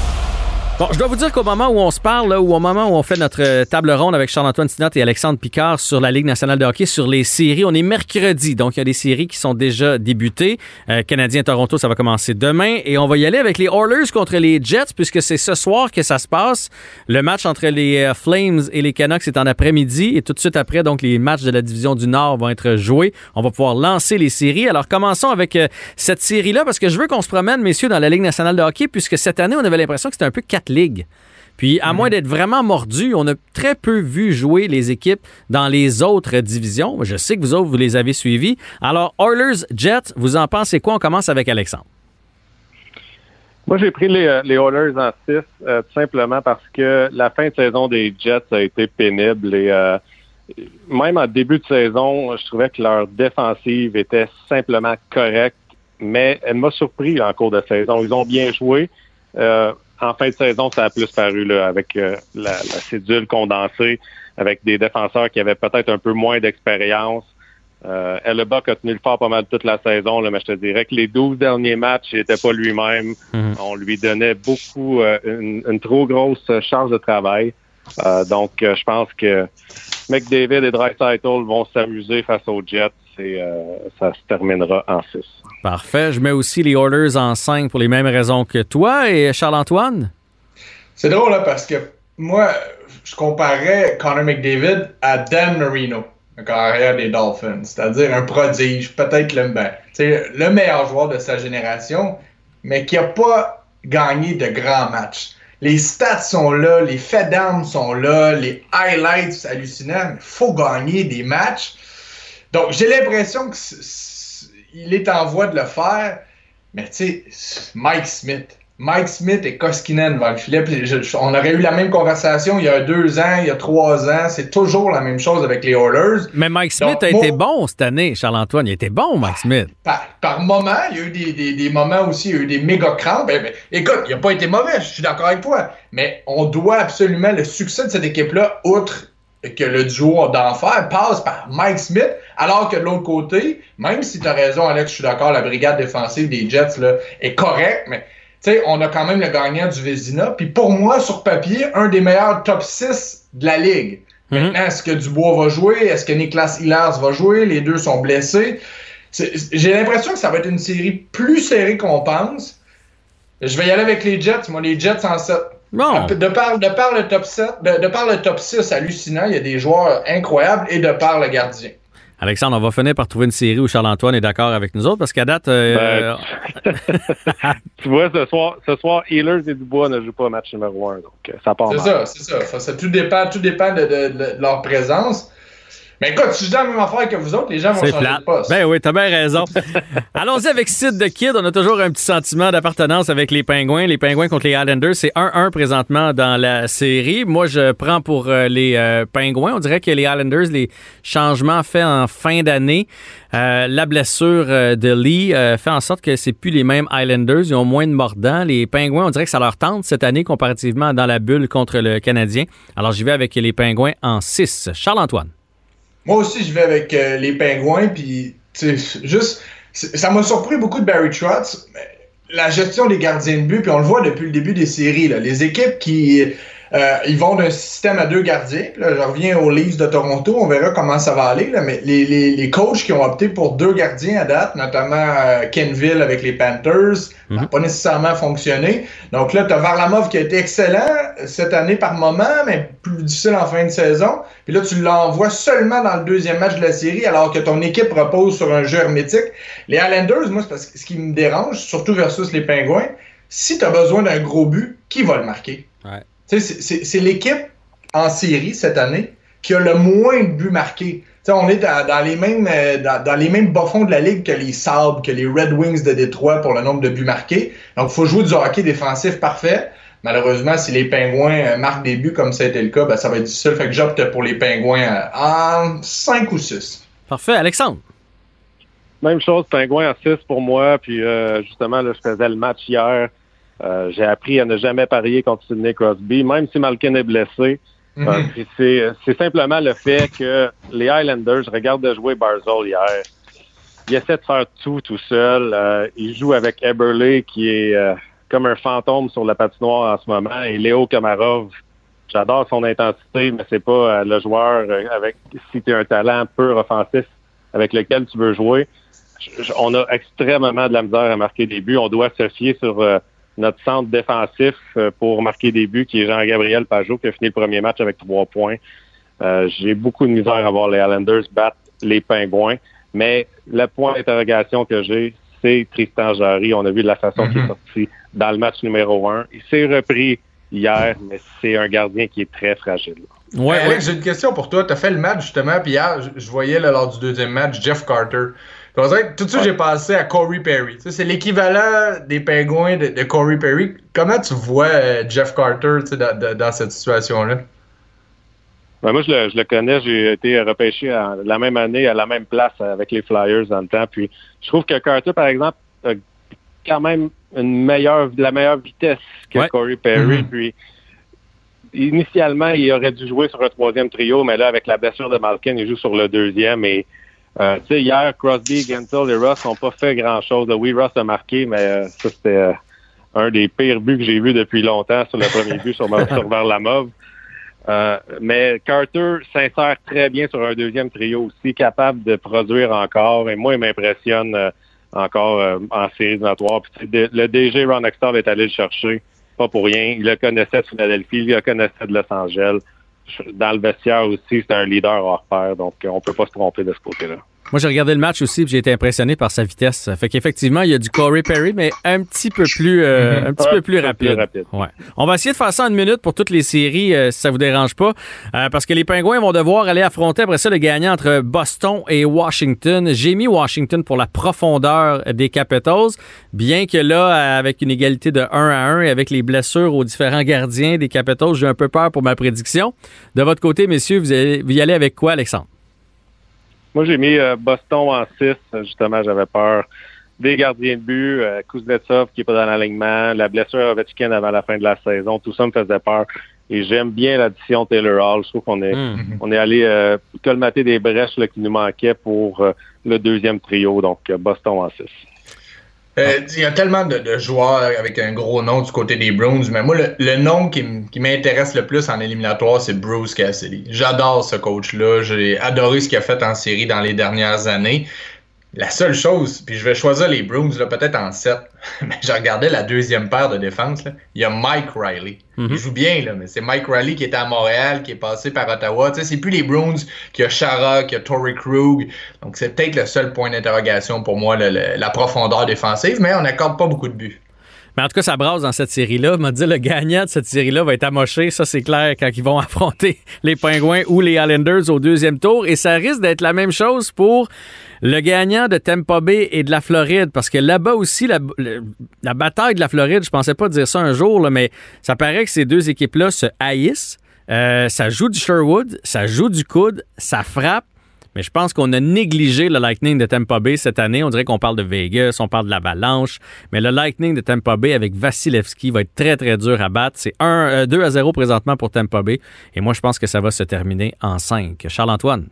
S1: Bon, je dois vous dire qu'au moment où on se parle, là, ou au moment où on fait notre euh, table ronde avec Charles-Antoine Sinot et Alexandre Picard sur la Ligue nationale de hockey, sur les séries, on est mercredi, donc il y a des séries qui sont déjà débutées. Euh, Canadien-Toronto, ça va commencer demain, et on va y aller avec les Oilers contre les Jets, puisque c'est ce soir que ça se passe. Le match entre les euh, Flames et les Canucks est en après-midi, et tout de suite après, donc les matchs de la division du Nord vont être joués. On va pouvoir lancer les séries. Alors commençons avec euh, cette série-là, parce que je veux qu'on se promène, messieurs, dans la Ligue nationale de hockey, puisque cette année, on avait l'impression que c'était un peu quatre ligues. Puis, à moins d'être vraiment mordu, on a très peu vu jouer les équipes dans les autres divisions. Je sais que vous autres, vous les avez suivis. Alors, Oilers, Jets, vous en pensez quoi? On commence avec Alexandre.
S7: Moi, j'ai pris les, euh, les Oilers en 6, euh, tout simplement parce que la fin de saison des Jets a été pénible. Et euh, même en début de saison, je trouvais que leur défensive était simplement correcte, mais elle m'a surpris en cours de saison. Ils ont bien joué. Euh, en fin de saison, ça a plus paru là, avec euh, la, la cédule condensée, avec des défenseurs qui avaient peut-être un peu moins d'expérience. Euh, Hellebuck a tenu le fort pas mal toute la saison, là, mais je te dirais que les 12 derniers matchs, il n'était pas lui-même.
S1: Mhm.
S7: On lui donnait beaucoup, euh, une, une trop grosse charge de travail. Euh, donc, euh, je pense que McDavid et Draisaitl vont s'amuser face aux Jets et euh, ça se terminera en 6.
S1: Parfait. Je mets aussi les Oilers en 5 pour les mêmes raisons que toi. Et Charles-Antoine?
S6: C'est drôle, là, parce que moi, je comparais Connor McDavid à Dan Marino, le carrière des Dolphins, c'est-à-dire un prodige, peut-être le, ben, le meilleur joueur de sa génération, mais qui n'a pas gagner de grands matchs. Les stats sont là, les faits d'armes sont là, les highlights hallucinants. Il faut gagner des matchs. Donc, j'ai l'impression qu'il est en voie de le faire. Mais tu sais, Mike Smith, Mike Smith et Koskinen devant le filet. on aurait eu la même conversation il y a deux ans, il y a trois ans. C'est toujours la même chose avec les Oilers.
S1: Mais Mike Smith a été bon cette année, Charles-Antoine. Il était bon, Mike Smith.
S6: Par, par moment, il y a eu des, des, moments aussi, il y a eu des méga crampes. Ben, ben, écoute, il n'a pas été mauvais, je suis d'accord avec toi. Mais on doit absolument le succès de cette équipe-là, outre que le duo d'enfer passe par Mike Smith, alors que de l'autre côté, même si tu as raison, Alex, je suis d'accord, la brigade défensive des Jets là, est correcte, mais sais, on a quand même le gagnant du Vézina. Puis pour moi, sur papier, un des meilleurs top 6 de la Ligue. Mhm. Maintenant, est-ce que Dubois va jouer? Est-ce que Niklas Hillers va jouer? Les deux sont blessés. J'ai l'impression que ça va être une série plus serrée qu'on pense. Je vais y aller avec les Jets. Moi, les Jets en 7. De, par, de par le top 7, de par le top 6 hallucinant, il y a des joueurs incroyables et de par le gardien.
S1: Alexandre, on va finir par trouver une série où Charles-Antoine est d'accord avec nous autres parce qu'à date. Euh,
S7: ben, tu vois, ce soir, ce soir, Healers et Dubois ne jouent pas au match numéro un. Donc, euh, ça part
S6: C'est ça, c'est ça. ça. tout dépend, tout dépend de, leur présence. Mais écoute, si je dis la même affaire que vous autres, les gens vont changer de poste.
S1: Ben oui, t'as bien raison. Allons-y avec Sid de Kid. On a toujours un petit sentiment d'appartenance avec les Pingouins. Les Pingouins contre les Islanders, c'est 1-1 présentement dans la série. Moi, je prends pour euh, les euh, Pingouins. On dirait que les Islanders, les changements faits en fin d'année, euh, la blessure de Lee fait en sorte que c'est plus les mêmes Islanders. Ils ont moins de mordants. Les Pingouins, on dirait que ça leur tente cette année comparativement dans la bulle contre le Canadien. Alors, j'y vais avec les Pingouins en 6. Charles-Antoine.
S6: Moi aussi, je vais avec euh, les Pingouins, puis juste, ça m'a surpris beaucoup de Barry Trotz, la gestion des gardiens de but, puis on le voit depuis le début des séries, là, les équipes qui euh, ils vont d'un système à deux gardiens. là, je reviens aux Leafs de Toronto. On verra comment ça va aller. Là, mais les, les, les, coachs qui ont opté pour deux gardiens à date, notamment euh, Kenville avec les Panthers, n'a mhm. pas nécessairement fonctionné. Donc là, tu as Varlamov qui a été excellent cette année par moment, mais plus difficile en fin de saison. Puis là, tu l'envoies seulement dans le deuxième match de la série, alors que ton équipe repose sur un jeu hermétique. Les Islanders, moi, c'est parce que ce qui me dérange, surtout versus les Pingouins, si tu as besoin d'un gros but, qui va le marquer?
S1: Ouais.
S6: C'est l'équipe en série cette année qui a le moins de buts marqués. on est dans, les mêmes euh, dans, les mêmes bas-fonds de la ligue que les Sabres, que les Red Wings de Détroit pour le nombre de buts marqués. Donc, il faut jouer du hockey défensif parfait. Malheureusement, si les Pingouins euh, marquent des buts comme ça a été le cas, ben, ça va être difficile. Fait que j'opte pour les Pingouins euh, en 5 ou 6.
S1: Parfait. Alexandre?
S7: Même chose, Pingouins en 6 pour moi. Puis justement, là, je faisais le match hier. Euh, j'ai appris à ne jamais parier contre Sidney Crosby, même si Malkin est blessé. Mhm. Euh, c'est simplement le fait que les Highlanders, je regarde de jouer Barzol hier. Il essaie de faire tout tout seul. Euh, il joue avec Eberle, qui est comme un fantôme sur la patinoire en ce moment. Et Léo Komarov, j'adore son intensité, mais c'est pas le joueur avec si tu un talent peu offensif avec lequel tu veux jouer. on a extrêmement de la misère à marquer des buts. On doit se fier sur notre centre défensif euh, pour marquer des buts, qui est Jean-Gabriel Pajot, qui a fini le premier match avec trois points. Euh, j'ai beaucoup de misère à voir les Islanders battre les Pingouins, mais le point d'interrogation que j'ai, c'est Tristan Jarry. On a vu de la façon qu'il est mhm. sorti dans le match numéro un. Il s'est repris hier, mais c'est un gardien qui est très fragile.
S6: Ouais, j'ai une question pour toi. Tu as fait le match justement, puis hier, je, voyais lors du deuxième match Jeff Carter tout de suite, j'ai passé à Corey Perry. c'est l'équivalent des pingouins de, Corey Perry. Comment tu vois euh, Jeff Carter dans, cette situation-là?
S7: Ben, moi, je le, connais. J'ai été repêché la même année à la même place avec les Flyers dans le temps. Puis, je trouve que Carter, par exemple, a quand même une meilleure, la meilleure vitesse que Corey Perry. Mm-hmm. Puis, initialement, il aurait dû jouer sur un troisième trio, mais là, avec la blessure de Malkin, il joue sur le deuxième et euh, tu sais, hier, Crosby, Gensel et Ross n'ont pas fait grand-chose. Oui, Ross a marqué, mais euh, ça, c'était euh, un des pires buts que j'ai vus depuis longtemps sur le premier but sur, sur Varlamov. Euh, mais Carter s'insère très bien sur un deuxième trio aussi, capable de produire encore. Et moi, il m'impressionne encore en série éliminatoire. le DG Ron Extall est allé le chercher, pas pour rien. Il le connaissait de Philadelphie, il le connaissait de Los Angeles dans le vestiaire aussi, c'est un leader hors pair, donc on peut pas se tromper de ce côté-là.
S1: Moi, j'ai regardé le match aussi, j'ai été impressionné par sa vitesse. Fait qu'effectivement, il y a du Corey Perry, mais un petit peu plus, euh, un petit peu plus rapide. Ouais. On va essayer de faire ça en une minute pour toutes les séries, euh, si ça vous dérange pas, euh, parce que les Pingouins vont devoir aller affronter après ça le gagnant entre Boston et Washington. J'ai mis Washington pour la profondeur des Capitals, bien que là, avec une égalité de 1 à 1 et avec les blessures aux différents gardiens des Capitals, j'ai un peu peur pour ma prédiction. De votre côté, messieurs, vous, allez, vous y allez avec quoi, Alexandre?
S7: Moi, j'ai mis euh, Boston en 6. Justement, j'avais peur des gardiens de but, euh, Kuznetsov qui n'est pas dans l'alignement, la blessure Ovechkin avant la fin de la saison. Tout ça me faisait peur. Et j'aime bien l'addition Taylor Hall. Je trouve qu'on est,
S1: Hmm.
S7: on est allé euh, colmater des brèches là, qui nous manquaient pour euh, le deuxième trio. Donc, euh, Boston en 6.
S6: Euh, Il y a tellement de, joueurs avec un gros nom du côté des Bruins, mais moi, le, le nom qui m'intéresse le plus en éliminatoire, c'est Bruce Cassidy. J'adore ce coach-là. J'ai adoré ce qu'il a fait en série dans les dernières années. La seule chose, puis je vais choisir les Bruins, là, peut-être en 7, mais je regardais la deuxième paire de défense. là. Il y a Mike Riley. Il joue bien, là, mais c'est Mike Riley qui était à Montréal, qui est passé par Ottawa. Tu sais, c'est plus les Bruins qui a Chara, qui a Torrey Krug. Donc, c'est peut-être le seul point d'interrogation pour moi, le- le- la profondeur défensive, mais on n'accorde pas beaucoup de buts.
S1: Mais en tout cas, ça brasse dans cette série-là. m'a dit le gagnant de cette série-là va être amoché. Ça, c'est clair quand ils vont affronter les Penguins ou les Islanders au deuxième tour. Et ça risque d'être la même chose pour le gagnant de Tampa Bay et de la Floride. Parce que là-bas aussi, la, le- la bataille de la Floride, je pensais pas dire ça un jour, mais ça paraît que ces deux équipes-là se haïssent. Euh, ça joue du Sherwood, ça joue du coude, ça frappe. Mais je pense qu'on a négligé le Lightning de Tampa Bay cette année. On dirait qu'on parle de Vegas, on parle de l'Avalanche. Mais le Lightning de Tampa Bay avec Vasilevski va être très, très dur à battre. C'est 1, euh, 2 à 0 présentement pour Tampa Bay. Et moi, je pense que ça va se terminer en 5. Charles-Antoine.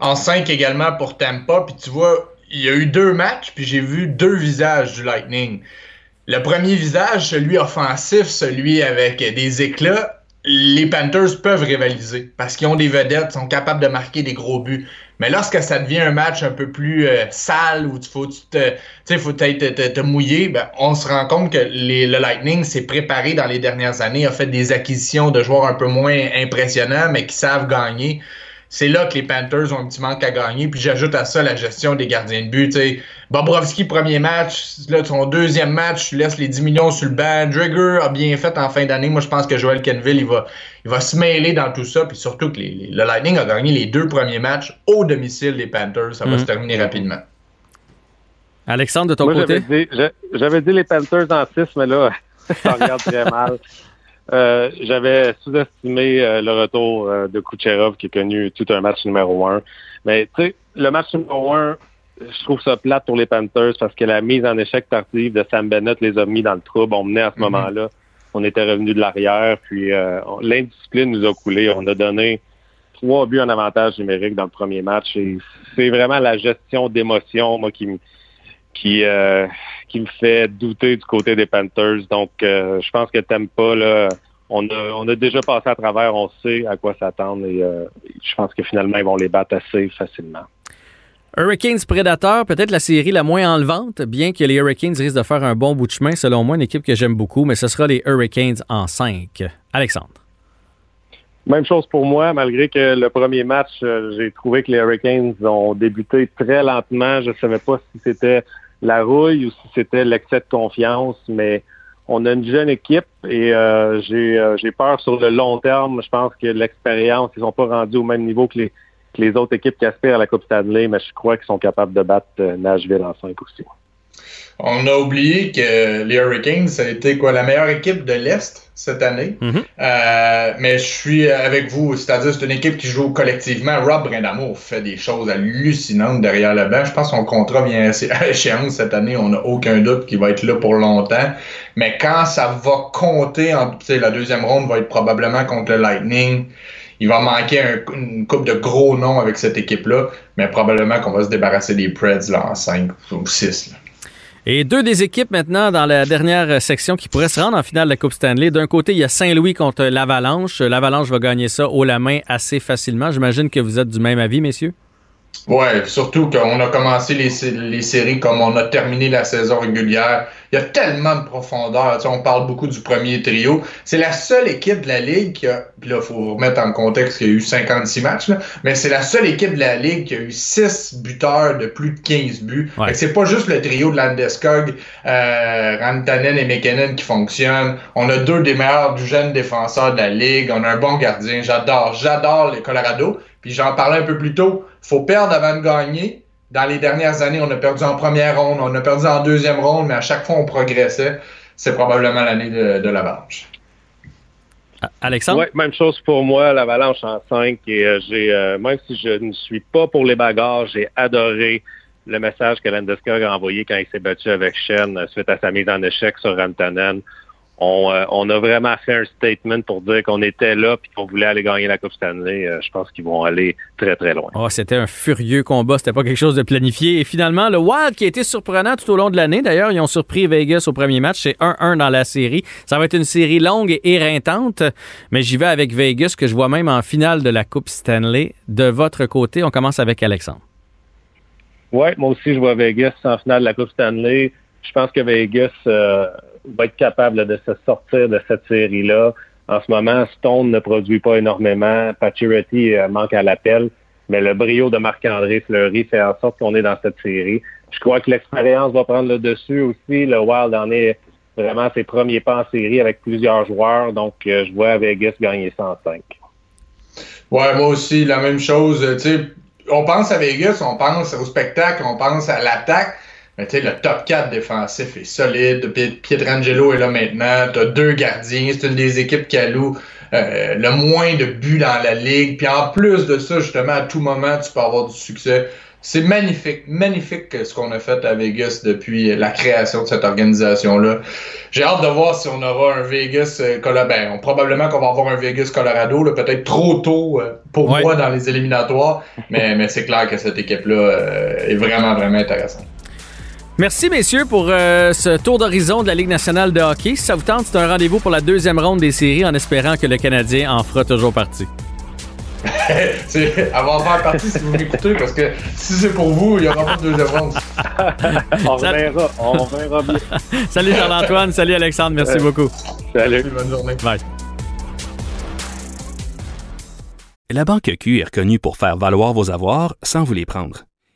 S6: En 5 également pour Tampa. Puis tu vois, il y a eu deux matchs, puis j'ai vu deux visages du Lightning. Le premier visage, celui offensif, celui avec des éclats, les Panthers peuvent rivaliser parce qu'ils ont des vedettes, sont capables de marquer des gros buts. Mais lorsque ça devient un match un peu plus euh, sale où il faut, tu te, faut te, mouiller, ben, on se rend compte que le Lightning s'est préparé dans les dernières années, a fait des acquisitions de joueurs un peu moins impressionnants, mais qui savent gagner c'est là que les Panthers ont un petit manque à gagner. Puis j'ajoute à ça la gestion des gardiens de but. sais. Bobrovski, premier match. Là, son deuxième match, tu laisses les 10 millions sur le banc. Drigger a bien fait en fin d'année. Moi, je pense que Joel Kenville, il va, il va se mêler dans tout ça. Puis surtout que les- les- le Lightning a gagné les deux premiers matchs au domicile des Panthers. Ça va
S1: Mhm.
S6: se terminer rapidement.
S1: Alexandre, de ton
S7: Moi,
S1: côté?
S7: j'avais dit, j'a- j'avais dit les Panthers en 6, mais là, ça regarde très mal. Euh, j'avais sous-estimé euh, le retour euh, de Kucherov qui a connu tout un match numéro un. Mais tu sais, le match numéro un, je trouve ça plate pour les Panthers parce que la mise en échec tardive de Sam Bennett les a mis dans le trouble. On menait à ce
S6: Mhm.
S7: moment-là. On était revenu de l'arrière, puis euh, l'indiscipline nous a coulé. On a donné trois buts en avantage numérique dans le premier match. Et c'est vraiment la gestion d'émotion, moi, qui qui euh, qui me fait douter du côté des Panthers. Donc, euh, je pense que t'aimes pas là. On a, on a déjà passé à travers, on sait à quoi s'attendre et euh, je pense que finalement ils vont les battre assez facilement.
S1: Hurricanes Predator, peut-être la série la moins enlevante, bien que les Hurricanes risquent de faire un bon bout de chemin. Selon moi, une équipe que j'aime beaucoup, mais ce sera les Hurricanes en 5. Alexandre.
S7: Même chose pour moi, malgré que le premier match, euh, j'ai trouvé que les Hurricanes ont débuté très lentement. Je ne savais pas si c'était la rouille ou si c'était l'excès de confiance, mais on a une jeune équipe et euh, j'ai euh, j'ai peur sur le long terme. Je pense que l'expérience, ils sont pas rendus au même niveau que les, que les autres équipes qui aspirent à la Coupe Stanley, mais je crois qu'ils sont capables de battre euh, Nashville en 5 aussi.
S6: On a oublié que les Hurricanes, ça a été quoi, la meilleure équipe de l'Est cette année.
S1: Mhm.
S6: Euh, mais je suis avec vous, c'est-à-dire c'est une équipe qui joue collectivement. Rob Brindamour fait des choses hallucinantes derrière le banc. Je pense que son contrat vient à échéance cette année. On n'a aucun doute qu'il va être là pour longtemps. Mais quand ça va compter, en, la deuxième ronde va être probablement contre le Lightning. Il va manquer un- une coupe de gros noms avec cette équipe-là, mais probablement qu'on va se débarrasser des Preds là, en 5 ou 6.
S1: Et deux des équipes maintenant dans la dernière section qui pourraient se rendre en finale de la Coupe Stanley. D'un côté, il y a Saint-Louis contre l'Avalanche. L'Avalanche va gagner ça haut la main assez facilement. J'imagine que vous êtes du même avis, messieurs?
S6: Ouais, surtout qu'on a commencé les, les, séries comme on a terminé la saison régulière. Il y a tellement de profondeur. Tu sais, on parle beaucoup du premier trio. C'est la seule équipe de la Ligue qui a. Puis là, il faut remettre en contexte qu'il y a eu 56 matchs, là, mais c'est la seule équipe de la Ligue qui a eu 6 buteurs de plus de 15 buts.
S1: Ouais.
S6: C'est pas juste le trio de Landeskog, euh, Rantanen et McKinnon qui fonctionnent. On a deux des meilleurs du jeune défenseurs de la Ligue. On a un bon gardien. J'adore, j'adore les Colorado. Puis j'en parlais un peu plus tôt. Faut perdre avant de gagner. Dans les dernières années, on a perdu en première ronde, on a perdu en deuxième ronde, mais à chaque fois, on progressait. C'est probablement l'année de, de l'Avalanche.
S1: Alexandre?
S7: Oui, même chose pour moi, l'Avalanche en 5. Et euh, j'ai, euh, même si je ne suis pas pour les bagarres, j'ai adoré le message que Landeskog a envoyé quand il s'est battu avec Shen euh, suite à sa mise en échec sur Rantanen. On, euh, on, a vraiment fait un statement pour dire qu'on était là et qu'on voulait aller gagner la Coupe Stanley. Euh, je pense qu'ils vont aller très, très loin.
S1: Oh, c'était un furieux combat. C'était pas quelque chose de planifié. Et finalement, le Wild qui a été surprenant tout au long de l'année. D'ailleurs, ils ont surpris Vegas au premier match. C'est 1-1 dans la série. Ça va être une série longue et éreintante. Mais j'y vais avec Vegas que je vois même en finale de la Coupe Stanley. De votre côté, on commence avec Alexandre.
S7: Oui, moi aussi, je vois Vegas en finale de la Coupe Stanley. Je pense que Vegas euh, va être capable de se sortir de cette série-là. En ce moment, Stone ne produit pas énormément. Pacioretty euh, manque à l'appel. Mais le brio de Marc-André Fleury fait en sorte qu'on est dans cette série. Je crois que l'expérience va prendre le dessus aussi. Le Wild en est vraiment ses premiers pas en série avec plusieurs joueurs. Donc, euh, je vois Vegas gagner 105.
S6: Ouais, moi aussi, la même chose. Sais, on pense à Vegas, on pense au spectacle, on pense à l'attaque. Mais tu sais, le top 4 défensif est solide. Pietrangelo est là maintenant. Tu as deux gardiens. C'est une des équipes qui alloue euh, le moins de buts dans la ligue. Puis en plus de ça, justement, à tout moment, tu peux avoir du succès. C'est magnifique, magnifique ce qu'on a fait à Vegas depuis la création de cette organisation-là. J'ai hâte de voir si on aura un Vegas euh, Colorado. Ben, probablement qu'on va avoir un Vegas Colorado, peut-être trop tôt euh, pour
S1: Ouais.
S6: moi dans les éliminatoires, mais, mais c'est clair que cette équipe-là euh, est vraiment, vraiment intéressante.
S1: Merci, messieurs, pour euh, ce tour d'horizon de la Ligue nationale de hockey. Si ça vous tente, c'est un rendez-vous pour la deuxième ronde des séries en espérant que le Canadien en fera toujours partie.
S6: en faire partie si vous m'écoutez, parce que si c'est pour vous, il n'y aura pas de deuxième ronde.
S7: On verra, on verra bien.
S1: Salut Charles-Antoine, salut Alexandre, merci beaucoup.
S7: Salut.
S6: Bonne journée.
S1: Bye.
S5: La Banque Q est reconnue pour faire valoir vos avoirs sans vous les prendre.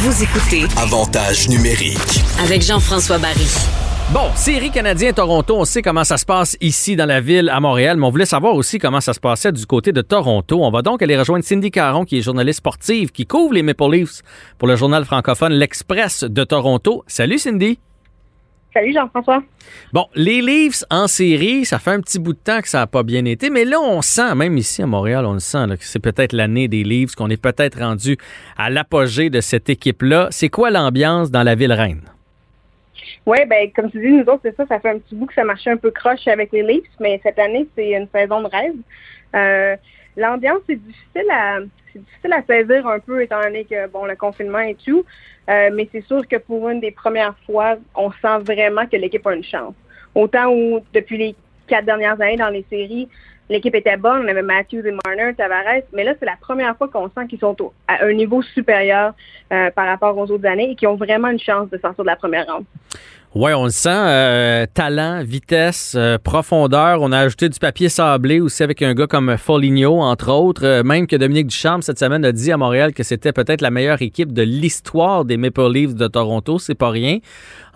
S2: Vous écoutez
S3: Avantage numérique.
S2: avec Jean-François Barry.
S1: Bon, série canadien-Toronto, on sait comment ça se passe ici dans la ville à Montréal, mais on voulait savoir aussi comment ça se passait du côté de Toronto. On va donc aller rejoindre Cindy Caron, qui est journaliste sportive, qui couvre les Maple Leafs pour le journal francophone L'Express de Toronto. Salut Cindy!
S8: Salut Jean-François.
S1: Bon, les Leafs en série, ça fait un petit bout de temps que ça n'a pas bien été, mais là, on sent, même ici à Montréal, on le sent, là, que c'est peut-être l'année des Leafs, qu'on est peut-être rendu à l'apogée de cette équipe-là. C'est quoi l'ambiance dans la ville reine?
S8: Oui, ben comme tu dis, nous autres, c'est ça, ça fait un petit bout que ça marchait un peu croche avec les Leafs, mais cette année, c'est une saison de rêve. Euh, L'ambiance, c'est difficile à c'est difficile à saisir un peu étant donné que bon le confinement et tout. Euh, mais c'est sûr que pour une des premières fois, on sent vraiment que l'équipe a une chance. Autant où depuis les quatre dernières années dans les séries, l'équipe était bonne, on avait Matthews et Marner, Tavares, mais là, c'est la première fois qu'on sent qu'ils sont à un niveau supérieur euh, par rapport aux autres années et qu'ils ont vraiment une chance de sortir de la première ronde.
S1: Oui, on le sent. euh, talent, vitesse, euh, profondeur. On a ajouté du papier sablé aussi avec un gars comme Foligno, entre autres. Euh, même que Dominique Ducharme, cette semaine, a dit à Montréal que c'était peut-être la meilleure équipe de l'histoire des Maple Leafs de Toronto. C'est pas rien.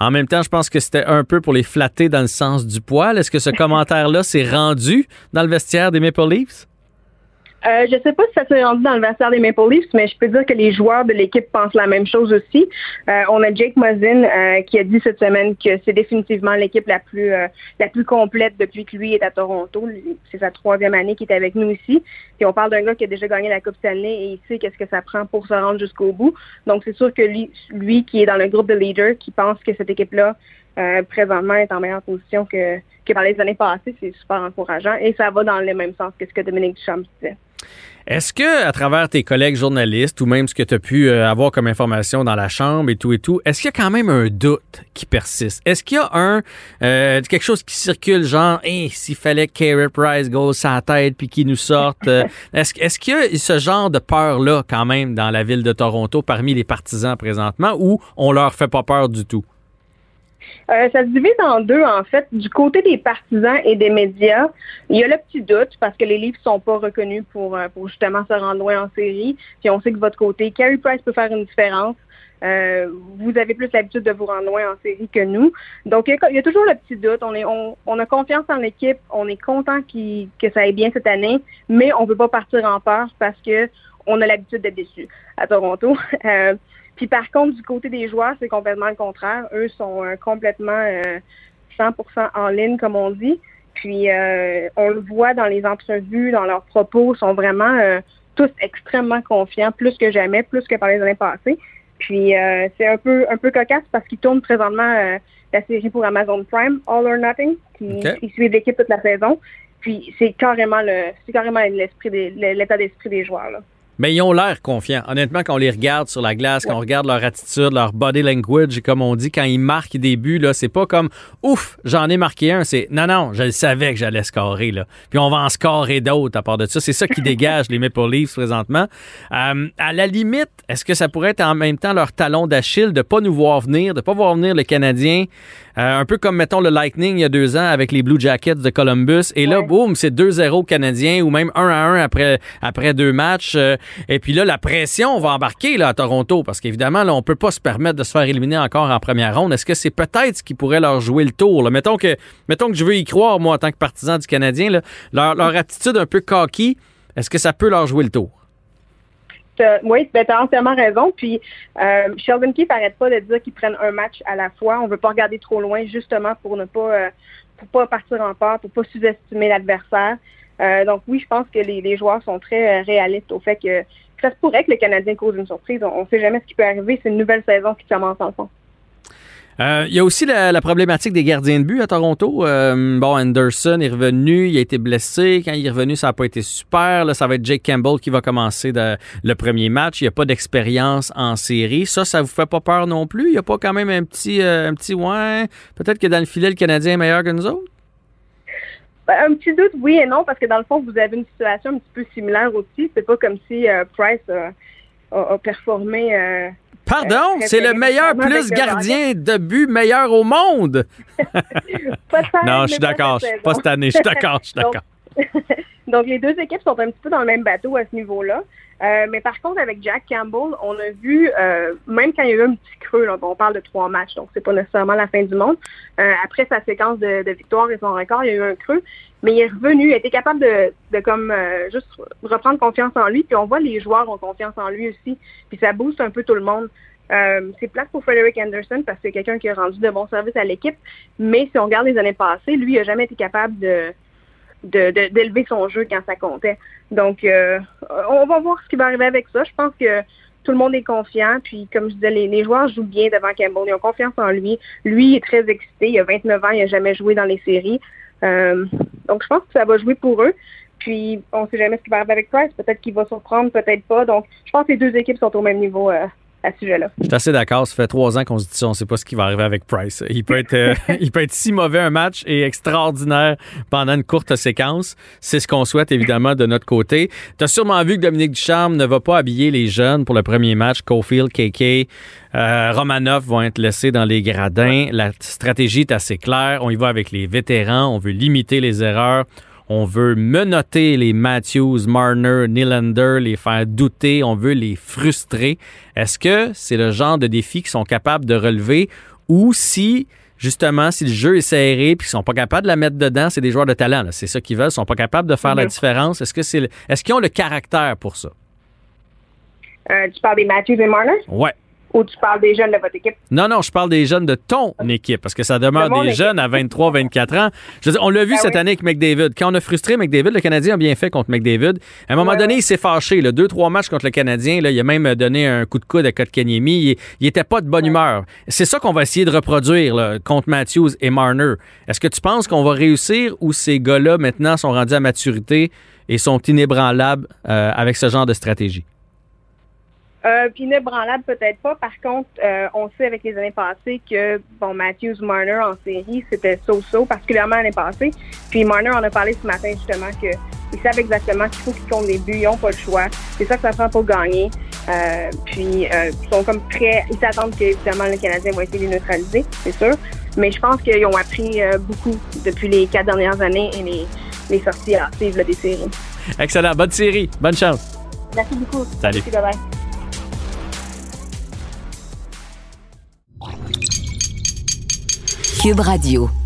S1: En même temps, je pense que c'était un peu pour les flatter dans le sens du poil. Est-ce que ce commentaire-là s'est rendu dans le vestiaire des Maple Leafs?
S8: Euh, je sais pas si ça s'est rendu dans le vestiaire des Maple Leafs, mais je peux dire que les joueurs de l'équipe pensent la même chose aussi. Euh, on a Jake Muzzin euh, qui a dit cette semaine que c'est définitivement l'équipe la plus euh, la plus complète depuis que lui est à Toronto. C'est sa troisième année qu'il est avec nous ici. Puis on parle d'un gars qui a déjà gagné la Coupe Stanley et il sait qu'est-ce que ça prend pour se rendre jusqu'au bout. Donc c'est sûr que lui, lui qui est dans le groupe de leaders, qui pense que cette équipe-là euh, présentement est en meilleure position que, que par les années passées, c'est super encourageant et ça va dans le même sens que ce que Dominique Duchamp disait.
S1: Est-ce que, à travers tes collègues journalistes ou même ce que tu as pu euh, avoir comme information dans la chambre et tout et tout, est-ce qu'il y a quand même un doute qui persiste? Est-ce qu'il y a un euh, quelque chose qui circule, genre, hey, s'il fallait que Carey Price go sa tête puis qu'il nous sorte, euh, est-ce, est-ce qu'il y a ce genre de peur-là quand même dans la ville de Toronto parmi les partisans présentement ou on leur fait pas peur du tout?
S8: Euh, ça se divise en deux, en fait. Du côté des partisans et des médias, il y a le petit doute parce que les livres sont pas reconnus pour, euh, pour justement se rendre loin en série. Puis on sait que de votre côté, Carey Price peut faire une différence. Euh, vous avez plus l'habitude de vous rendre loin en série que nous. Donc, il y a, toujours le petit doute. On, est, on, on a confiance en l'équipe. On est content que ça aille bien cette année, mais on ne veut pas partir en peur parce que on a l'habitude d'être déçus à Toronto. Euh, puis par contre, du côté des joueurs, c'est complètement le contraire. Eux sont euh, complètement euh, 100% en ligne, comme on dit. Puis euh, on le voit dans les entrevues, dans leurs propos, sont vraiment euh, tous extrêmement confiants, plus que jamais, plus que par les années passées. Puis euh, c'est un peu un peu cocasse parce qu'ils tournent présentement euh, la série pour Amazon Prime, All or Nothing, qui,
S1: Ok.
S8: qui suivent l'équipe toute la saison. Puis c'est carrément le c'est carrément l'esprit l'état d'esprit des joueurs là.
S1: Mais ils ont l'air confiants. Honnêtement, quand on les regarde sur la glace, quand on regarde leur attitude, leur body language, comme on dit, quand ils marquent des buts, là, c'est pas comme ouf, j'en ai marqué un. C'est non, non, je le savais que j'allais scorer. Là. Puis on va en scorer d'autres à part de ça. C'est ça qui dégage les Maple Leafs présentement. Euh, à la limite, est-ce que ça pourrait être en même temps leur talon d'Achille de pas nous voir venir, de pas voir venir le Canadien, euh, un peu comme mettons le Lightning il y a deux ans avec les Blue Jackets de Columbus. Et là,
S8: Ouais.
S1: boum, c'est 2-0 Canadien ou même 1 à 1 après, après deux matchs. Euh, et puis là, la pression va embarquer là, à Toronto parce qu'évidemment, là, on peut pas se permettre de se faire éliminer encore en première ronde. Est-ce que c'est peut-être ce qui pourrait leur jouer le tour? là? Mettons, que, mettons que je veux y croire, moi, en tant que partisan du Canadien, là, leur, leur attitude un peu cocky, est-ce que ça peut leur jouer le tour?
S8: Oui, ben, tu as entièrement raison. Puis euh, Sheldon Keefe n'arrête pas de dire qu'ils prennent un match à la fois. On veut pas regarder trop loin, justement pour ne pas euh, pour pas partir en peur, pour pas sous-estimer l'adversaire. Euh, donc oui, je pense que les, les joueurs sont très euh, réalistes au fait que ça se pourrait que le Canadien cause une surprise. On ne sait jamais ce qui peut arriver. C'est une nouvelle saison qui commence en fond.
S1: Euh, Il y a aussi la, problématique des gardiens de but à Toronto. Euh, bon, Anderson est revenu, il a été blessé. Quand il est revenu, ça n'a pas été super. Là, ça va être Jake Campbell qui va commencer le premier match. Il n'y a pas d'expérience en série. Ça, ça vous fait pas peur non plus? Il n'y a pas quand même un petit, euh, un petit peut-être que dans le filet, le Canadien est meilleur que nous autres?
S8: Ben, un petit doute, oui et non, parce que dans le fond, vous avez une situation un petit peu similaire aussi. C'est pas comme si euh, Price a- a performé.
S1: Pardon, c'est le meilleur plus gardien de but meilleur au monde.
S8: peut-être,
S1: Non, je suis
S8: pas
S1: d'accord.
S8: cette
S1: Je suis Pas cette année, je suis d'accord, je suis d'accord.
S8: Donc, les deux équipes sont un petit peu dans le même bateau à ce niveau-là. Euh, mais par contre, avec Jack Campbell, on a vu, euh, même quand il y a eu un petit creux, là, on parle de trois matchs, donc c'est pas nécessairement la fin du monde. Euh, après sa séquence de, de victoires et son record, il y a eu un creux, mais il est revenu, il été capable de, comme euh, juste reprendre confiance en lui. Puis on voit les joueurs ont confiance en lui aussi, puis ça booste un peu tout le monde. Euh, c'est plate pour Frederick Anderson parce que c'est quelqu'un qui a rendu de bons services à l'équipe, mais si on regarde les années passées, lui, il n'a jamais été capable de- d'élever son jeu quand ça comptait. Donc, euh, on va voir ce qui va arriver avec ça. Je pense que tout le monde est confiant. Puis, comme je disais, les, les joueurs jouent bien devant Campbell. Ils ont confiance en lui. Lui il est très excité. Il a 29 ans. Il n'a jamais joué dans les séries. Euh, donc, je pense que ça va jouer pour eux. Puis, on ne sait jamais ce qui va arriver avec Price. Peut-être qu'il va surprendre, peut-être pas. Donc, je pense que les deux équipes sont au même niveau euh, à ce sujet-là.
S1: Je suis assez d'accord. Ça fait trois ans qu'on se dit ça. On ne sait pas ce qui va arriver avec Price. Il peut être, euh, il peut être si mauvais un match et extraordinaire pendant une courte séquence. C'est ce qu'on souhaite évidemment de notre côté. Tu as sûrement vu que Dominique Ducharme ne va pas habiller les jeunes pour le premier match. Cofield, KK, euh, Romanov vont être laissés dans les gradins. La stratégie est assez claire. On y va avec les vétérans. On veut limiter les erreurs. On veut menotter les Matthews, Marner, Nylander, les faire douter. On veut les frustrer. Est-ce que c'est le genre de défi qu'ils sont capables de relever ou si justement, si le jeu est serré et qu'ils sont pas capables de la mettre dedans, c'est des joueurs de talent. C'est ça qu'ils veulent. Ils sont pas capables de faire la
S8: Mhm.
S1: différence. Est-ce que c'est, le- est-ce qu'ils ont le caractère pour ça?
S8: Euh, tu parles des Matthews et Marner?
S1: Ouais.
S8: Ou tu parles des jeunes de votre équipe?
S1: Non, non, je parle des jeunes de ton équipe, parce que ça demeure
S8: De
S1: des
S8: équipe.
S1: jeunes à 23, 24 ans. Je veux dire, on l'a vu
S8: Ben
S1: cette
S8: oui.
S1: année avec McDavid. Quand on a frustré McDavid, le Canadien a bien fait contre McDavid. À un moment
S8: Ouais,
S1: donné,
S8: ouais.
S1: il s'est fâché. Là, deux, trois matchs contre le Canadien, là, il a même donné un coup de coude à Kotkaniemi. Il, il était pas de bonne humeur. C'est ça qu'on va essayer de reproduire là, contre Matthews et Marner. Est-ce que tu penses qu'on va réussir ou ces gars-là, maintenant, sont rendus à maturité et sont inébranlables euh, avec ce genre de stratégie?
S8: Euh, puis inébranlable peut-être pas. Par contre, euh, on sait avec les années passées que bon Matthews Marner en série, c'était so-so, particulièrement l'année passée. Puis Marner en a parlé ce matin justement que ils savent exactement qu'il faut qu'ils comptent des buts, ils n'ont pas le choix. C'est ça que ça prend pour gagner. Euh, puis euh, ils sont comme prêts, ils s'attendent que évidemment le Canadien va essayer de les neutraliser, c'est sûr. Mais je pense qu'ils ont appris euh, beaucoup depuis les quatre dernières années et les, les sorties actives là, des séries.
S1: Excellent. Bonne série. Bonne chance.
S8: Merci beaucoup.
S1: Salut.
S8: Merci.
S2: Cube Radio.